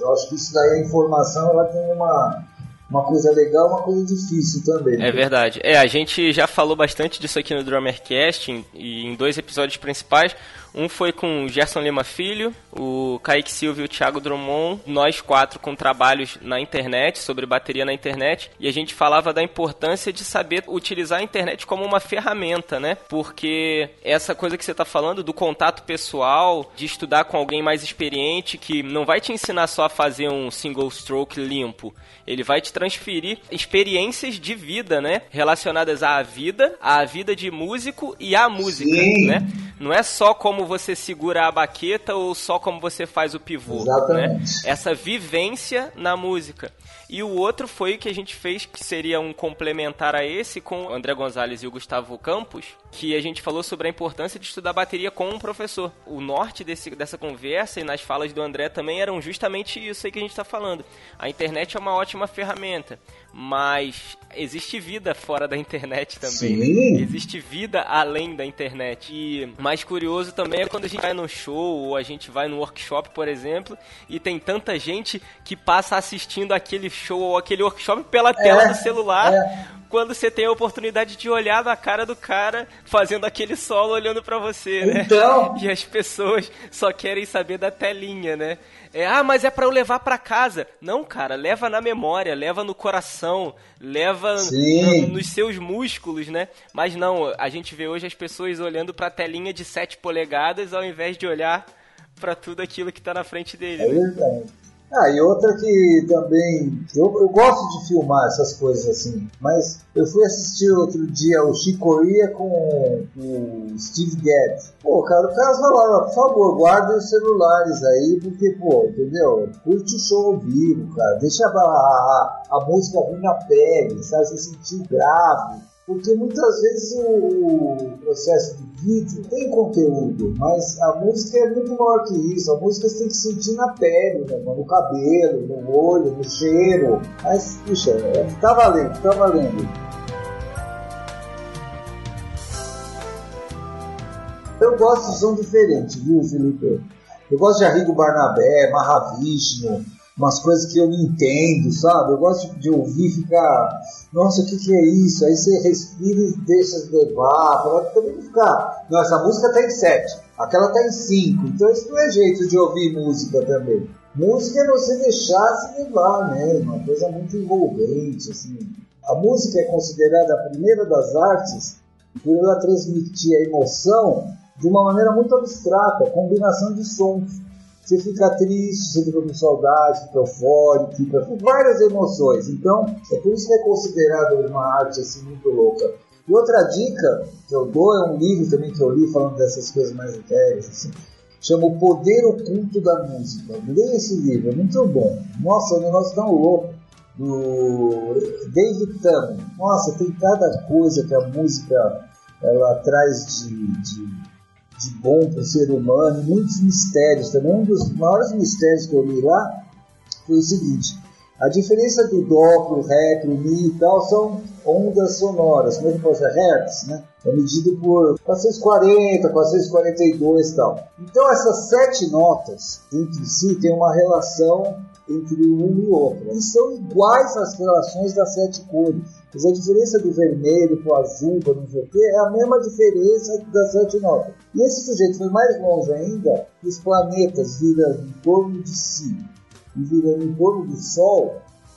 Eu acho que isso daí, a informação, ela tem uma, uma coisa legal uma coisa difícil também. É verdade. É, a gente já falou bastante disso aqui no Drummercast, em, em dois episódios principais. Um foi com o Gerson Lima Filho, o Kaique Silva e o Thiago Drummond, nós quatro com trabalhos na internet, sobre bateria na internet, e a gente falava da importância de saber utilizar a internet como uma ferramenta, né? Porque essa coisa que você está falando do contato pessoal, de estudar com alguém mais experiente, que não vai te ensinar só a fazer um single stroke limpo, ele vai te transferir experiências de vida, né? Relacionadas à vida, à vida de músico e à música, Sim. né? Não é só como você segura a baqueta ou só como você faz o pivô, né? Exatamente. né? Essa vivência na música. E o outro foi o que a gente fez, que seria um complementar a esse, com o André Gonzalez e o Gustavo Campos, que a gente falou sobre a importância de estudar bateria com um professor. O norte desse, dessa conversa e nas falas do André também eram justamente isso aí que a gente está falando. A internet é uma ótima ferramenta, mas existe vida fora da internet também. Né? Sim. Existe vida além da internet. E mais curioso também é quando a gente vai no show ou a gente vai no workshop, por exemplo, e tem tanta gente que passa assistindo aquele show ou aquele workshop pela tela é, do celular. É quando você tem a oportunidade de olhar na cara do cara fazendo aquele solo olhando para você, né? Então. [laughs] E as pessoas só querem saber da telinha, né? É, ah, mas é para eu levar para casa. Não, cara, leva na memória, leva no coração, leva no, nos seus músculos, né? Mas não, a gente vê hoje as pessoas olhando para a telinha de 7 polegadas ao invés de olhar para tudo aquilo que tá na frente dele. É verdade. Ah, e outra que também. Eu, eu gosto de filmar essas coisas assim, mas eu fui assistir outro dia o Chicoria com o Steve Gadd. Pô, cara, o cara falava, por favor, guardem os celulares aí, porque, pô, entendeu? Curte o show ao vivo, cara. Deixa a, a, a música vir na pele, sabe? Você sentir grave porque muitas vezes o processo de vídeo tem conteúdo, mas a música é muito maior que isso. A música você tem que sentir na pele, né, no cabelo, no olho, no cheiro. Mas, puxa, é, tá valendo, tá valendo. Eu gosto de som diferente, viu, Felipe? Eu gosto de Arrigo Barnabé, Mahavishnu, umas coisas que eu não entendo, sabe? Eu gosto de ouvir ficar, nossa, o que, que é isso? Aí você respira e deixa se levar, para também ficar, não, essa música tá em 7, aquela tá em 5, então isso não é jeito de ouvir música também. Música é você deixar se levar mesmo, uma coisa muito envolvente, assim. A música é considerada a primeira das artes por ela transmitir a emoção de uma maneira muito abstrata, combinação de sons. Você fica triste, você fica com saudade, fica eufórico, fica com várias emoções. Então, é por isso que é considerado uma arte assim muito louca. E outra dica que eu dou é um livro também que eu li falando dessas coisas mais inteiras, assim, chama O Poder Oculto da Música. Leia esse livro, é muito bom. Nossa, é um negócio tão louco. Do David Tannen. Nossa, tem cada coisa que a música ela traz de, de de bom para o ser humano, muitos mistérios também. Um dos maiores mistérios que eu li lá foi o seguinte: a diferença do dó o ré, para o mi e tal são ondas sonoras, como é que ser? Hertz, né? É medido por 440, 442 e tal. Então essas sete notas entre si têm uma relação entre um e outro. E são iguais às relações das sete cores. Mas a diferença do vermelho para o azul, para não sei o quê, é a mesma diferença das sete notas. E esse sujeito foi mais longe ainda, os planetas virando em torno de si e virando em torno do Sol,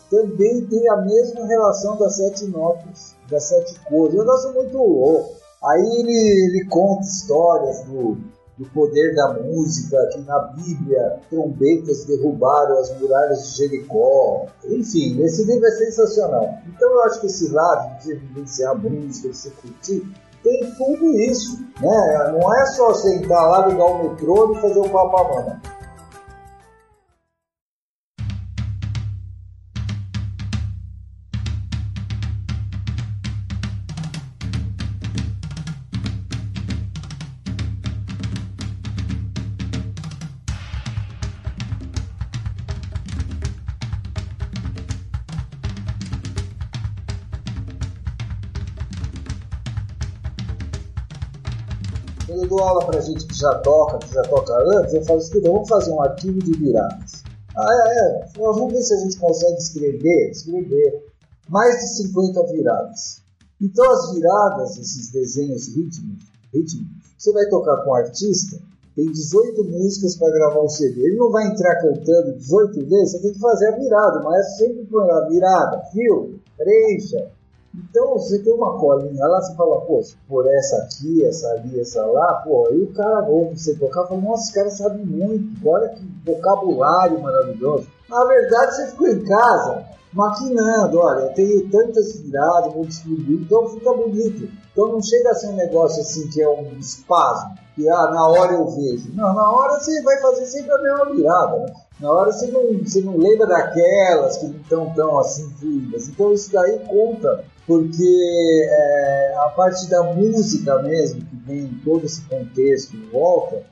também tem a mesma relação das sete notas, das sete cores. Um negócio muito louco. Aí ele, ele conta histórias do, do poder da música, que na Bíblia trombetas derrubaram as muralhas de Jericó. Enfim, esse livro é sensacional. Então eu acho que esse lado de vivenciar música, de se curtir, tem tudo isso. Né? Não é só sentar lá, ligar o metrô e fazer o papamama. Aula para gente que já toca, que já toca antes, eu falo assim, vamos fazer um arquivo de viradas. Ah, é, é. Vamos ver se a gente consegue escrever, escrever mais de 50 viradas. Então as viradas, esses desenhos rítmicos, ritmos, você vai tocar com o artista, tem 18 músicas para gravar um CD. Ele não vai entrar cantando 18 vezes, você tem que fazer a virada, mas sempre põe a virada, fio, preencha, então você tem uma colinha lá, você fala, pô, por essa aqui, essa ali, essa lá, pô, aí o cara ouve você tocar fala, nossa, esse cara sabe muito, olha que vocabulário maravilhoso. Na verdade, você ficou em casa maquinando, olha, tenho tantas viradas, vou distribuir, então fica bonito. Então não chega a ser um negócio assim que é um espasmo, que ah, na hora eu vejo. Não, na hora você vai fazer sempre a mesma virada. Né? Na hora você não, você não lembra daquelas que não estão tão assim fluidas. Então isso daí conta porque é, a parte da música mesmo, que vem em todo esse contexto em volta,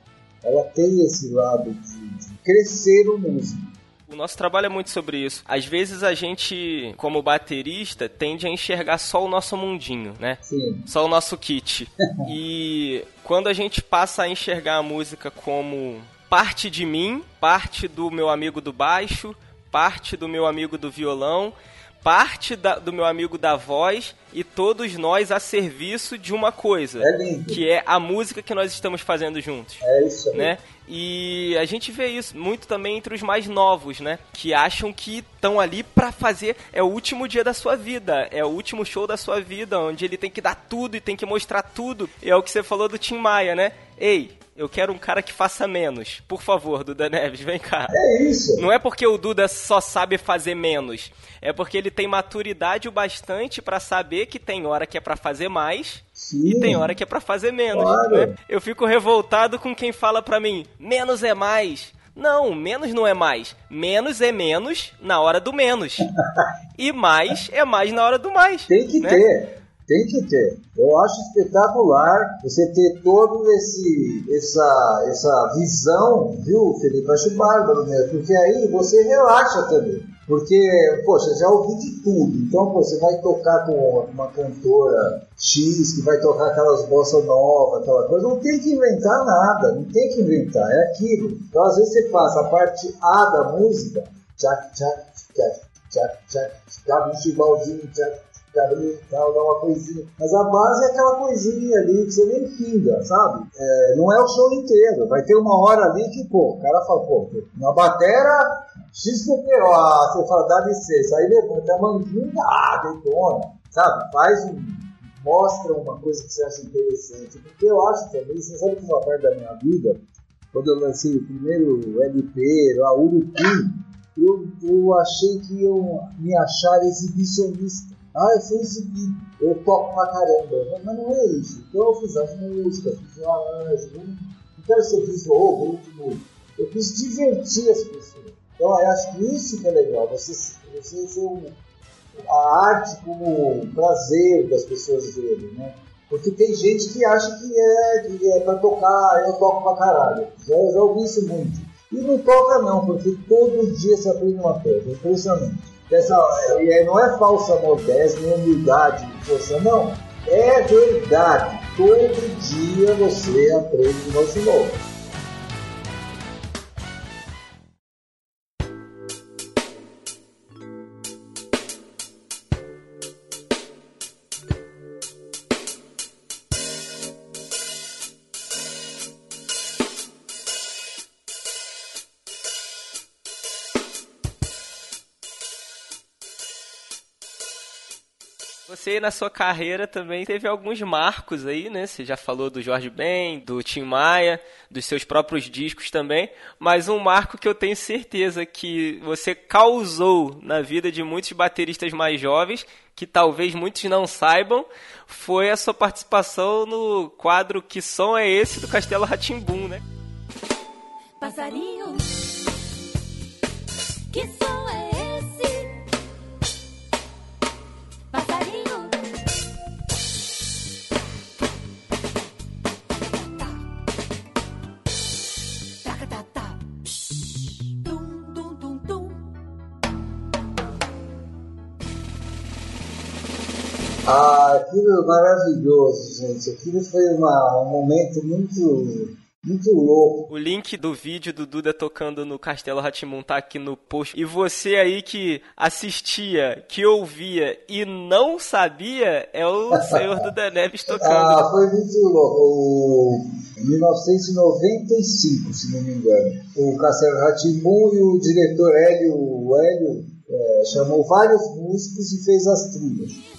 ela tem esse lado de, de crescer o músico. O nosso trabalho é muito sobre isso. Às vezes a gente, como baterista, tende a enxergar só o nosso mundinho, né? Sim. Só o nosso kit. [laughs] e quando a gente passa a enxergar a música como parte de mim, parte do meu amigo do baixo, parte do meu amigo do violão, parte da, do meu amigo da voz e todos nós a serviço de uma coisa. É lindo. Que é a música que nós estamos fazendo juntos. É isso aí. Né? E a gente vê isso muito também entre os mais novos, né? Que acham que estão ali para fazer. É o último dia da sua vida, é o último show da sua vida, onde ele tem que dar tudo e tem que mostrar tudo. E é o que você falou do Tim Maia, né? Ei, eu quero um cara que faça menos. Por favor, Duda Neves, vem cá. É isso. Não é porque o Duda só sabe fazer menos. É porque ele tem maturidade o bastante para saber que tem hora que é para fazer mais Sim. e tem hora que é para fazer menos. Claro. Né? Eu fico revoltado com quem fala pra mim, menos é mais. Não, menos não é mais. Menos é menos na hora do menos. [laughs] e mais é mais na hora do mais. Tem que né? ter. Tem que ter. Eu acho espetacular você ter todo esse essa essa visão, viu, Felipe? Acho bárbaro mesmo, porque aí você relaxa também. Porque, poxa, já ouvi de tudo. Então, pô, você vai tocar com uma cantora X, que vai tocar aquelas bossa nova, aquela coisa. Não tem que inventar nada, não tem que inventar, é aquilo. Então, às vezes você faz a parte A da música, tchac, tchac, tchac, tchac, tchac, tchac, um chimbaldinho, tchac, Gabriel tal, dá uma coisinha. Mas a base é aquela coisinha ali que você nem finga, sabe? É, não é o show inteiro. Vai ter uma hora ali que, pô, o cara fala, pô, na batera, XPTO, você fala, dá licença. Aí levanta a manguinha, ah, detona, sabe? Faz um. Mostra uma coisa que você acha interessante. Porque eu acho também, você sabe que uma parte da minha vida, quando eu lancei o primeiro LP, lá, Urucum, eu, eu achei que eu me achar exibicionista. Ah, eu fui exibir, eu toco pra caramba. Mas não é isso. Então eu fiz as músicas, fiz um arranjo. Não, não quero ser visual, último. Eu quis divertir as pessoas. Então eu acho que isso que é legal. Você, você ser um, a arte como prazer das pessoas verem, né? Porque tem gente que acha que é, que é pra tocar, eu toco pra caralho. Já, já ouvi isso muito. E não toca não, porque todo dia você aprende uma coisa. É impressionante. Essa, e não é falsa modéstia, nem humildade, força, não. É verdade. Todo dia você aprende um negócio novo. Você na sua carreira também teve alguns marcos aí, né? Você já falou do Jorge Ben, do Tim Maia, dos seus próprios discos também, mas um marco que eu tenho certeza que você causou na vida de muitos bateristas mais jovens, que talvez muitos não saibam, foi a sua participação no quadro Que Som é Esse do Castelo Ratimbum, né? Passarinho, que som é esse? Ah, aquilo é maravilhoso, gente. Aquilo foi uma, um momento muito, muito louco. O link do vídeo do Duda tocando no Castelo Ratimun tá aqui no post. E você aí que assistia, que ouvia e não sabia, é o senhor Duda Neves tocando. Ah, foi muito louco. O, em 1995, se não me engano, o Castelo Ratimbun e o diretor Hélio, Hélio eh, chamou vários músicos e fez as trilhas.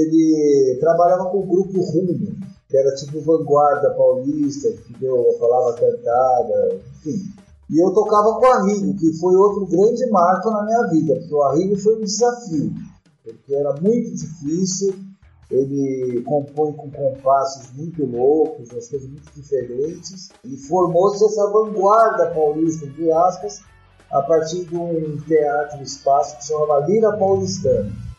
Ele trabalhava com o grupo Rumo, que era tipo vanguarda paulista, que deu, falava cantada, enfim. E eu tocava com o Arrigo, que foi outro grande marco na minha vida, porque o Arrigo foi um desafio, porque era muito difícil, ele compõe com compassos muito loucos, umas coisas muito diferentes, e formou-se essa vanguarda paulista, entre aspas, a partir de um teatro, espaço que se chamava Lira Paulistana.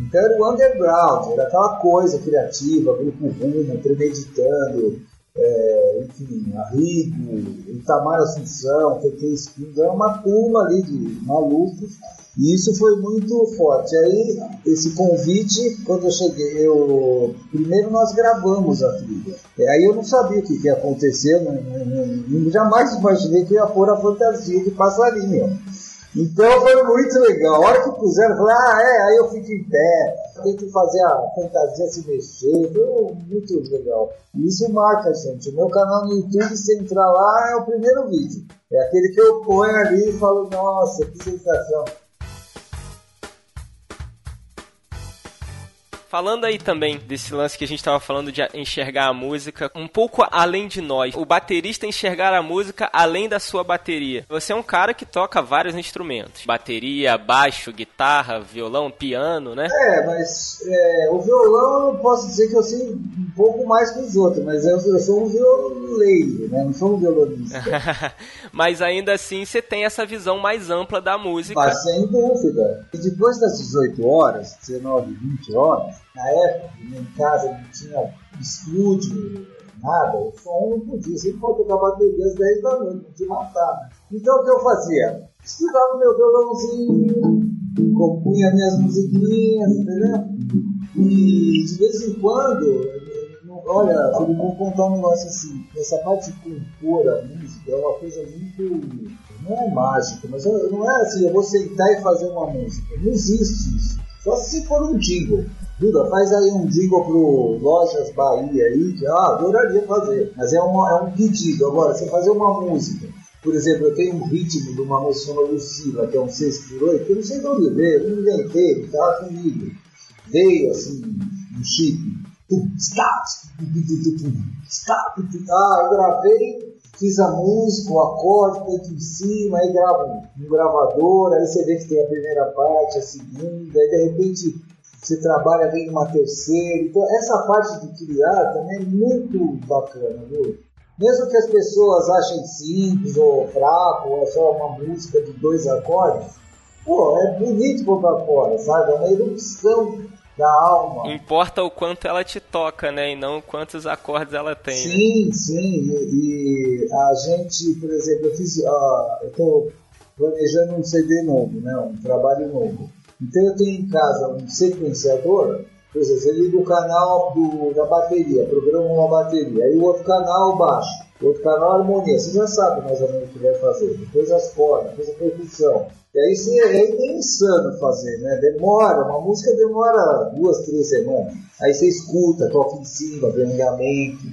Então era o underground, era aquela coisa criativa, grupo rumo, premeditando, é, enfim, Arrigo, Itamar Assunção, TT Espíndola, era uma turma ali de malucos e isso foi muito forte. Aí, esse convite, quando eu cheguei, eu primeiro nós gravamos a trilha. E aí eu não sabia o que, que ia acontecer, não, não- não- jamais imaginei que ia pôr a fantasia de passarinho. Então foi muito legal. A hora que puseram, falei, ah, é, aí eu fico em pé, tem que fazer a fantasia se mexer, foi muito legal. Isso marca, gente. O meu canal no YouTube, se entrar lá, é o primeiro vídeo. É aquele que eu ponho ali e falo, nossa, que sensação. Falando aí também desse lance que a gente tava falando de enxergar a música um pouco além de nós. O baterista enxergar a música além da sua bateria. Você é um cara que toca vários instrumentos: bateria, baixo, guitarra, violão, piano, né? É, mas é, o violão eu posso dizer que eu sei um pouco mais que os outros, mas eu, eu sou um violeiro, né? Não sou um violonista. [laughs] Mas ainda assim você tem essa visão mais ampla da música. Mas sem dúvida. E depois das 18 horas, 19, 20 horas, na época, em casa não tinha estúdio, nada, o som não podia. Você pode tocar bateria às 10 da noite, não te matar. Né? Então o que eu fazia? Estudava meu violãozinho, compunha minhas musiquinhas, entendeu? E de vez em quando, olha, Felipe, vou contar um negócio assim, essa parte de compor a música é uma coisa muito. Não é mágica, mas eu- não é assim, eu vou sentar e fazer uma música. Não existe isso. Só se for um jingle. Duda, faz aí um jingle pro Lojas Bahia aí, que ah, adoraria fazer. Mas é, uma, é um pedido. Agora, você fazer uma música. Por exemplo, eu tenho um ritmo de uma música chamada Lucila, que é um 6 por 8 que eu não sei de onde veio, eu inventei, estava comigo. Veio assim, um chip. Stop, stop. Ah, eu gravei, fiz a música, o acorde, feito em cima, aí gravo um gravador, aí você vê que tem a primeira parte, a segunda, aí de repente você trabalha vem uma terceira. Então, essa parte de criar também é muito bacana, viu? Mesmo que as pessoas achem simples ou fraco, ou é só uma música de dois acordes, pô, é bonito pôr pra fora, sabe? É uma erupção da alma. Importa o quanto ela te toca, né? E não quantos acordes ela tem. né? Sim, sim. E, e a gente, por exemplo, eu fiz. ah, eu estou planejando um CD novo, né? Um trabalho novo. Então eu tenho em casa um sequenciador, por exemplo, você liga o canal do, da bateria, programa uma bateria, aí o outro canal baixo, o outro canal harmonia, você já sabe mais ou menos o que vai fazer, depois as cordas, depois a percussão. E aí você, é meio insano fazer, né? Demora, uma música demora duas, três semanas. Aí você escuta, toca em cima, ligamento,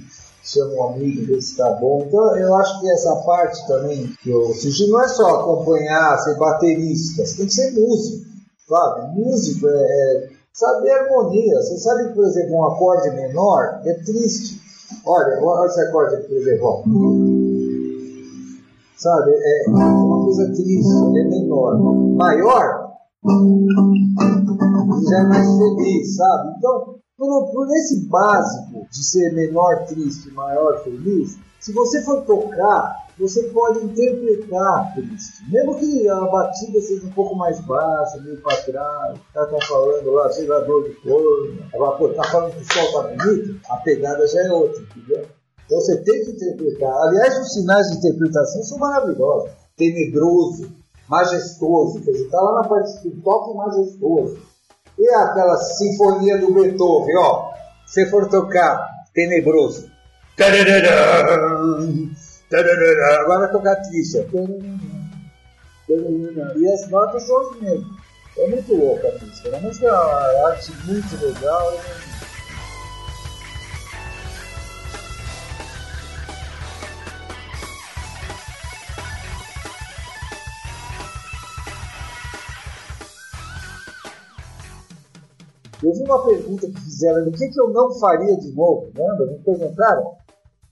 chama um amigo, vê se tá bom. Então eu acho que essa parte também que eu sugiro não é só acompanhar, ser baterista, você tem que ser músico, sabe? Músico é, é saber harmonia. Você sabe que, por exemplo, um acorde menor é triste. Olha, olha esse acorde por exemplo. Sabe, é uma coisa triste, é menor. Maior, já é mais feliz, sabe? Então, por, por esse básico de ser menor, triste, maior, feliz, se você for tocar, você pode interpretar triste. Mesmo que a batida seja um pouco mais baixa, meio para trás, cara tá falando lá, sei lá, dor de corno, pô, tá falando que o sol tá bonito, a pegada já é outra, entendeu? Então você tem que interpretar. Aliás, os sinais de interpretação são maravilhosos. Tenebroso, majestoso, quer dizer, tá lá na parte do toque majestoso. E aquela sinfonia do Beethoven, ó. Se for tocar tenebroso. Agora vai tocar triste. E as notas são as mesmas. É muito louca a música. A música é uma arte muito legal. né? Eu vi uma pergunta que fizeram ali, o que, que eu não faria de novo? Lembra? Me perguntaram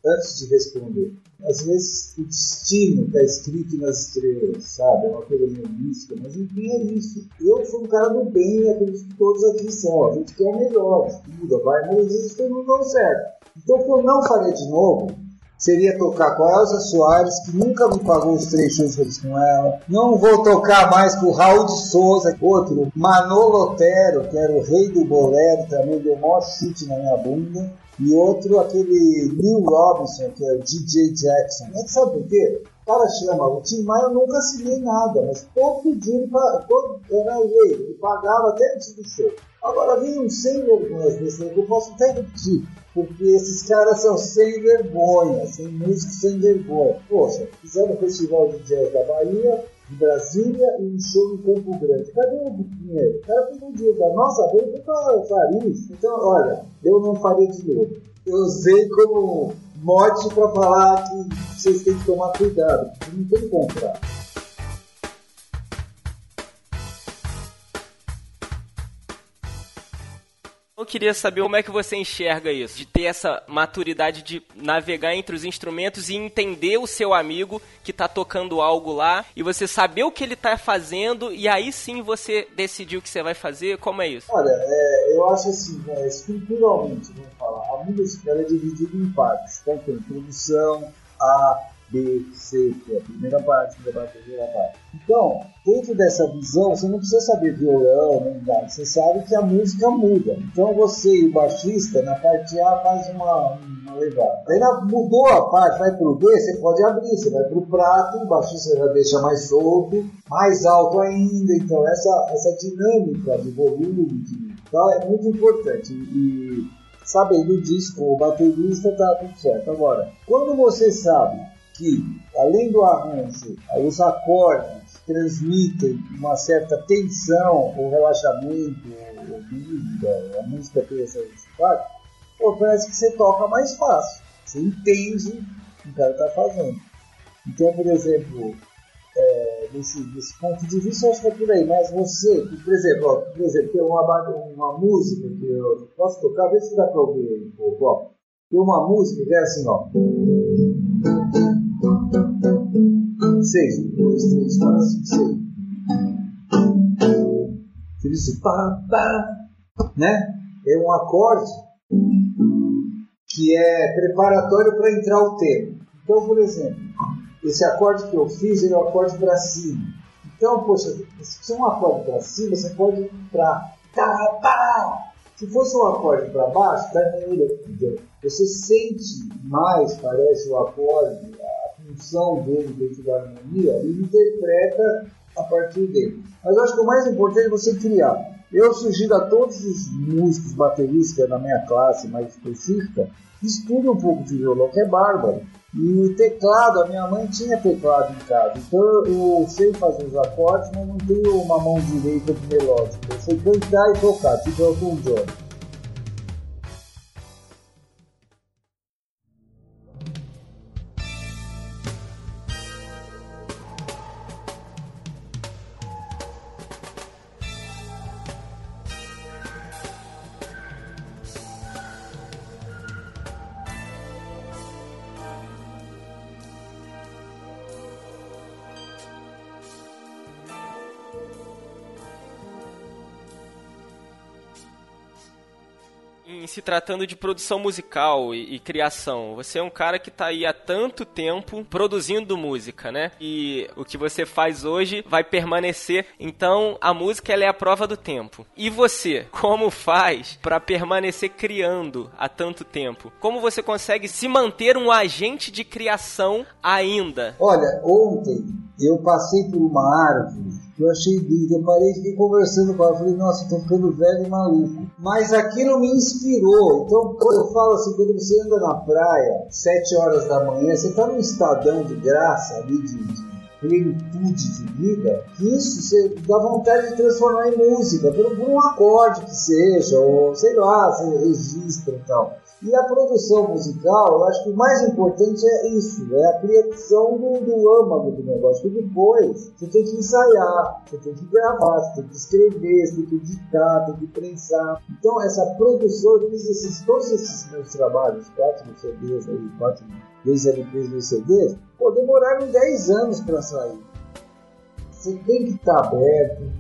antes de responder. Às vezes o destino está escrito nas estrelas, sabe? É uma coisa meio mística, mas enfim é isso. Eu sou um cara do bem e acredito que todos aqui são. A gente quer o melhor, estuda, vai, mas às vezes coisas não dão certo. Então o que eu não faria de novo seria tocar com a Elza Soares, que nunca me pagou os três shows que eu fiz com ela. Não vou tocar mais com o Raul de Souza, outro, Manolo Otero, que era o rei do bolero, também deu maior chute na minha bunda. E outro, aquele Neil Robinson, que é o DJ Jackson. Gente sabe por quê? O cara chama, o Tim Maia nunca assinei nada, mas todo dia ele todo, era ele pagava até antes do show. Agora vem um sem vergonha desse eu posso até repetir, porque esses caras são sem vergonha, sem músicos sem vergonha. Poxa, fizeram o Festival de Jazz da Bahia, de Brasília e um show em Campo Grande. Cadê o dinheiro? O cara o dinheiro da nossa foi para Paris. Então, olha, eu não faria de novo. Eu usei como mote para falar que vocês têm que tomar cuidado, porque não tem contrato. Queria saber como é que você enxerga isso, de ter essa maturidade de navegar entre os instrumentos e entender o seu amigo que tá tocando algo lá e você saber o que ele tá fazendo e aí sim você decidir o que você vai fazer. Como é isso? Olha, é, eu acho assim, né, vamos falar, a música é dividida em partes. Então tem produção, A, B, C, que é a primeira parte, a segunda parte, a terceira parte. Então, dentro dessa visão, você não precisa saber violão, nem nada. Você sabe que a música muda. Então você e o baixista, na parte A, faz uma, uma levada. Aí na- mudou a parte, vai pro B, você pode abrir, você vai pro prato, o baixista já deixa mais solto, mais alto ainda. Então essa, essa dinâmica de volume de, tal, é muito importante. E sabendo disso, o baterista tá tudo certo. Agora, quando você sabe que, além do arranjo, os acordes transmitem uma certa tensão ou relaxamento, ou dúvida, a música tem essa parte, pô, parece que você toca mais fácil. Você entende o que o cara está fazendo. Então, por exemplo, é, desse, desse ponto de vista, eu acho que é por aí. Mas você, por exemplo, ó, por exemplo, tem uma, uma música que eu posso tocar, vê se dá pra ouvir um pouco. Ó. Tem uma música que é assim, ó. Seis, um, dois, três, quatro, cinco, seis. Você disse pá, pá, né? É um acorde que é preparatório para entrar o tema. Então, por exemplo, esse acorde que eu fiz, ele é um acorde para cima. Então, poxa, se é um acorde para cima, você pode ir para tá, pá. Se fosse um acorde para baixo, tá? Você sente mais, parece, o acorde, função dele dentro da harmonia e interpreta a partir dele. Mas eu acho que o mais importante é você criar. Eu sugiro a todos os músicos bateristas da minha classe mais específica que estudem um pouco de violão, que é bárbaro. E teclado, a minha mãe tinha teclado em casa, então eu, eu sei fazer os acordes, mas não tenho uma mão direita de melódico. Eu sei cantar e tocar, tipo Elton John. Se tratando de produção musical e, e criação, você é um cara que tá aí há tanto tempo produzindo música, né? E o que você faz hoje vai permanecer. Então, a música ela é a prova do tempo. E você, como faz para permanecer criando há tanto tempo? Como você consegue se manter um agente de criação ainda? Olha, ontem eu passei por uma árvore eu achei linda. Eu parei e fiquei conversando com ela. Falei, nossa, tô ficando velho e maluco. Mas aquilo me inspirou. Então, quando eu falo assim, quando você anda na praia, sete horas da manhã, você tá num estadão de graça ali, de, de plenitude de vida, que isso você dá vontade de transformar em música, por um acorde que seja, ou sei lá, você registra e tal. E a produção musical, eu acho que o mais importante é isso, é a criação do, do âmago do negócio. Depois você tem que ensaiar, você tem que gravar, você tem que escrever, você tem que editar, tem que prensar. Então, essa produção, eu fiz esses, todos esses meus trabalhos, quatro CDs aí, quatro, dois LPs, dois CDs, pô, demoraram 10 anos para sair. Você tem que estar aberto,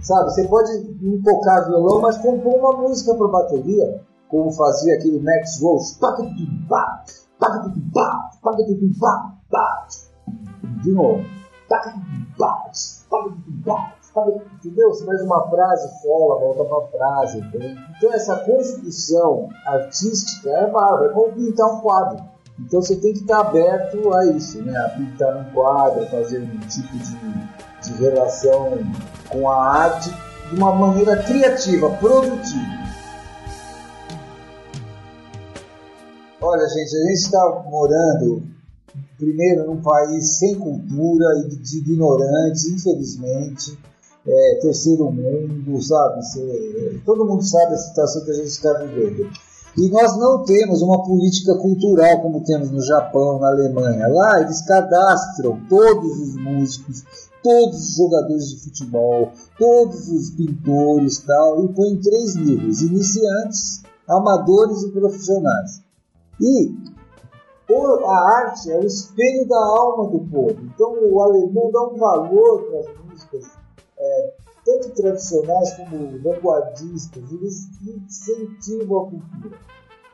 sabe? Você pode não tocar violão, mas compor uma música para bateria como fazia aquele Max pá. De novo. Entendeu? Você faz uma frase, fola, volta pra frase. entende? Então essa construção artística é bárbara, é como pintar um quadro. Então você tem que estar aberto a isso, né? A pintar um quadro, fazer um tipo de, de relação com a arte de uma maneira criativa, produtiva. Olha, gente, a gente está morando, primeiro, num país sem cultura e de ignorantes, infelizmente. É, terceiro mundo, sabe? Cê- todo mundo sabe a situação que a gente está vivendo. E nós não temos uma política cultural como temos no Japão, na Alemanha. Lá eles cadastram todos os músicos, todos os jogadores de futebol, todos os pintores tal, e põem em três níveis: iniciantes, amadores e profissionais. E a arte é o espelho da alma do povo. Então o alemão dá um valor para as músicas, é, tanto tradicionais como vanguardistas, eles incentivam a cultura.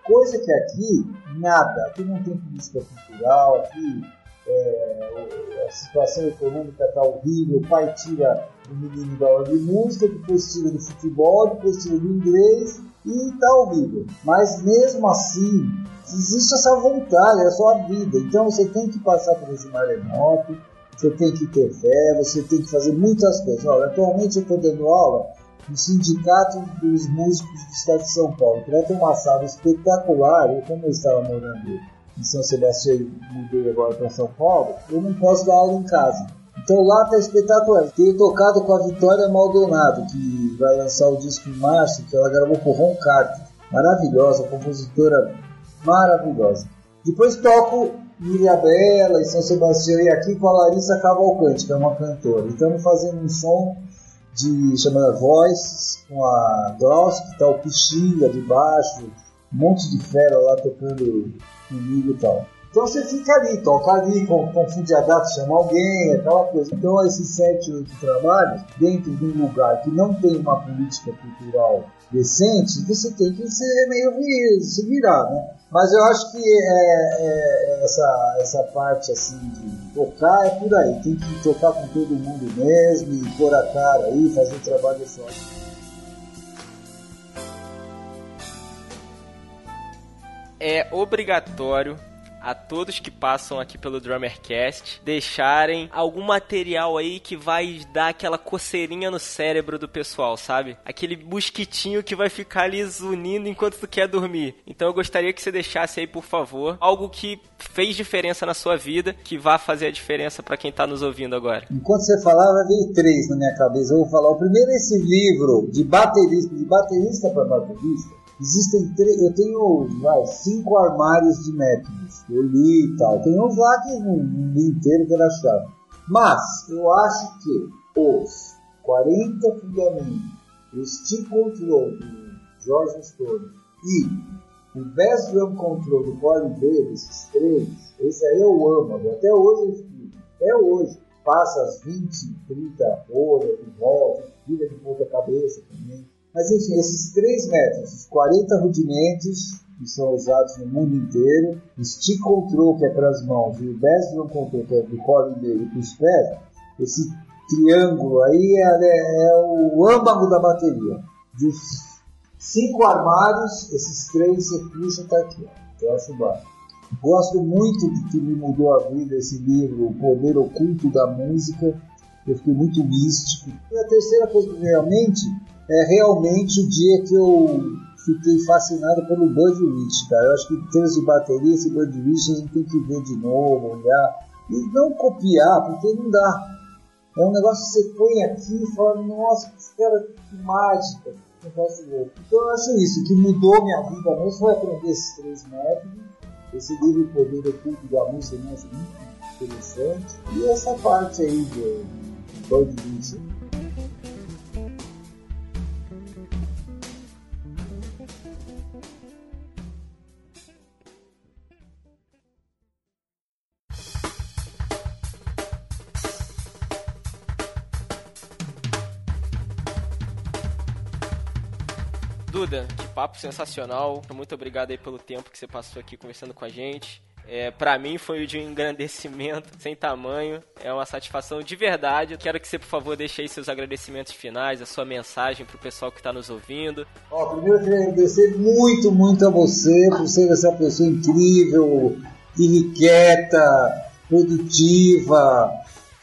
Coisa que aqui, nada. Aqui não tem política cultural, aqui é, a situação econômica está horrível, o pai tira o menino da aula de música, depois tira do futebol, depois tira do inglês e está horrível. Mas mesmo assim, existe essa vontade, é a vida. Então você tem que passar por esse maremoto, você tem que ter fé, você tem que fazer muitas coisas. Olha, atualmente eu estou dando aula no Sindicato dos Músicos do Estado de São Paulo, que vai ter uma sala espetacular. Eu, como eu estava morando em São Sebastião e mudei agora para São Paulo, eu não posso dar aula em casa. Então lá está espetacular. Tenho tocado com a Vitória Maldonado, que vai lançar o disco em março, que ela gravou com Ron Carter. Maravilhosa, compositora maravilhosa. Depois toco em Ilhabela, em São Sebastião e aqui com a Larissa Cavalcante, que é uma cantora. Estamos fazendo um som de chamada Voices com a Glaucia, que tá o Pixinga de baixo, um monte de fera lá tocando comigo e tal. Então você fica ali, toca ali, confunde a data, chama alguém, aquela coisa. Então esses sete, oito trabalhos, dentro de um lugar que não tem uma política cultural decente, você tem que ser meio se virar, né? Mas eu acho que é, é, essa, essa parte assim de tocar é por aí. Tem que tocar com todo mundo mesmo e pôr a cara aí, fazer o trabalho só. é obrigatório a todos que passam aqui pelo Drummercast deixarem algum material aí que vai dar aquela coceirinha no cérebro do pessoal, sabe? Aquele mosquitinho que vai ficar ali zunindo enquanto tu quer dormir. Então eu gostaria que você deixasse aí, por favor, algo que fez diferença na sua vida, que vá fazer a diferença pra quem tá nos ouvindo agora. Enquanto você falava, veio três na minha cabeça. Eu vou falar. O primeiro é esse livro de baterista, de baterista para baterista. Existem três, eu tenho vai, cinco armários de métodos. Eu li e tal. Tem uns lá que não, li inteiro que era chato. Mas eu acho que os 40 fundamentos, o Stick Control do Jorge Stone e o Best Drum Control do Corey Davis, esses três, esse aí eu amo. Até hoje eu explico. Até hoje. Passa as 20, 30 folhas de volta, vira de ponta cabeça também. Mas enfim, esses três métodos, os 40 rudimentos, que são usados no mundo inteiro, o stick control, que é para as mãos, e o best drum control, que é do core dele para os pés, esse triângulo aí é, é o âmago da bateria. Dos cinco armários, esses três você puxa tá aqui. Ó. Eu acho básico. Gosto muito de que me mudou a vida esse livro, O Poder Oculto da Música. Eu fiquei muito místico. E a terceira coisa que realmente é realmente o dia que eu fiquei fascinado pelo Bud cara. Eu acho que em termos de bateria, esse Bud a gente tem que ver de novo, olhar. E não copiar, porque não dá. É um negócio que você põe aqui e fala, nossa, cara, que mágica. Então eu acho isso, que mudou minha vida mesmo foi aprender esses três métodos. Esse livro Poder Oculto da Música acho muito interessante. E essa parte aí do Bud. Papo sensacional. Muito obrigado aí pelo tempo que você passou aqui conversando com a gente. É, para mim foi de um engrandecimento [laughs] sem tamanho. É uma satisfação de verdade. Quero que você, por favor, deixe aí seus agradecimentos finais, a sua mensagem pro pessoal que tá nos ouvindo. Ó, primeiro eu queria agradecer muito, muito a você por ser essa pessoa incrível, irrequieta, produtiva,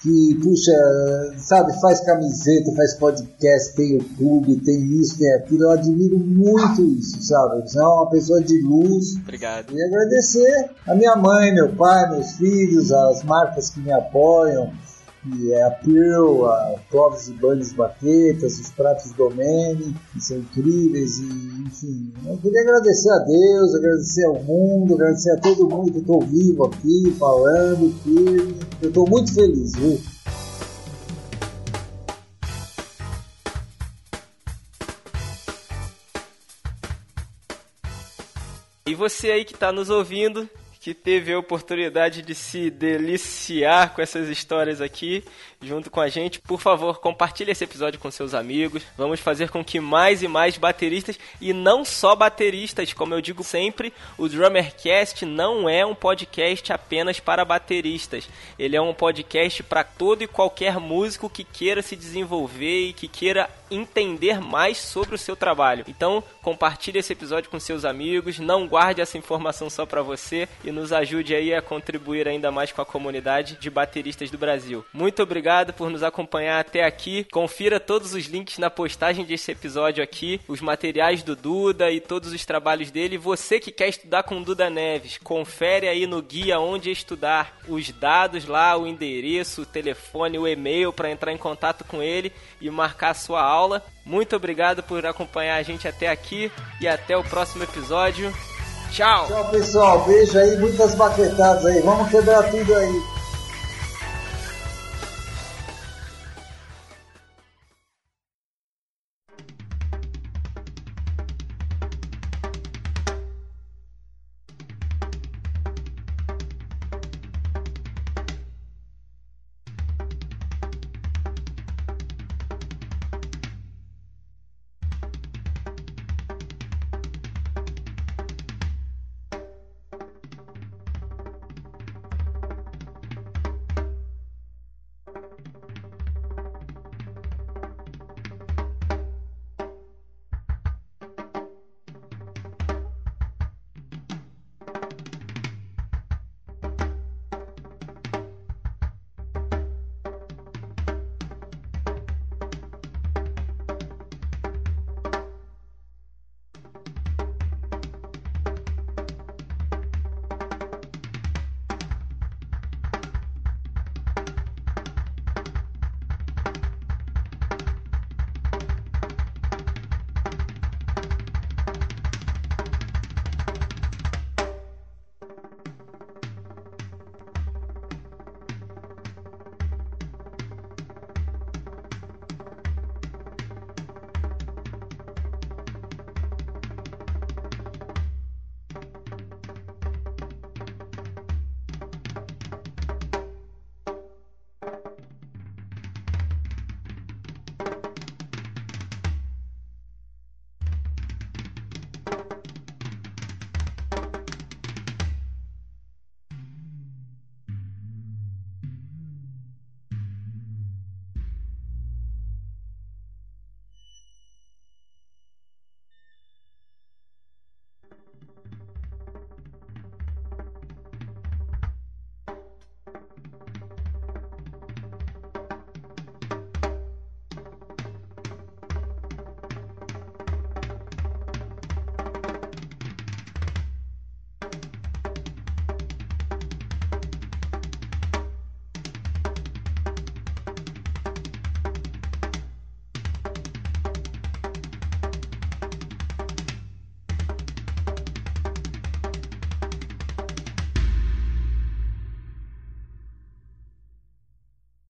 que, puxa, sabe, faz camiseta, faz podcast, tem YouTube, tem isso, tem aquilo. Eu admiro muito isso, sabe? Você é uma pessoa de luz. Obrigado. E agradecer a minha mãe, meu pai, meus filhos, as marcas que me apoiam, que é a Pearl, a Clóvis e Bandes Baquetas, os pratos Domene, que são incríveis, e, enfim. Eu queria agradecer a Deus, agradecer ao mundo, agradecer a todo mundo que estou vivo aqui, falando, firme. Eu estou muito feliz, viu? E você aí que tá nos ouvindo, que teve a oportunidade de se deliciar com essas histórias aqui junto com a gente, por favor, compartilhe esse episódio com seus amigos. Vamos fazer com que mais e mais bateristas e não só bateristas, como eu digo sempre, o Drummercast não é um podcast apenas para bateristas. Ele é um podcast para todo e qualquer músico que queira se desenvolver e que queira entender mais sobre o seu trabalho. Então, compartilhe esse episódio com seus amigos, não guarde essa informação só para você e nos ajude aí a contribuir ainda mais com a comunidade de bateristas do Brasil. Muito obrigado por nos acompanhar até aqui. Confira todos os links na postagem desse episódio aqui, os materiais do Duda e todos os trabalhos dele. Você que quer estudar com Duda Neves, confere aí no guia onde estudar os dados lá, o endereço, o telefone, o e-mail para entrar em contato com ele e marcar sua Muito obrigado por acompanhar a gente até aqui e até o próximo episódio. Tchau! Tchau, pessoal. Beijo aí, muitas baquetadas aí. Vamos quebrar tudo aí.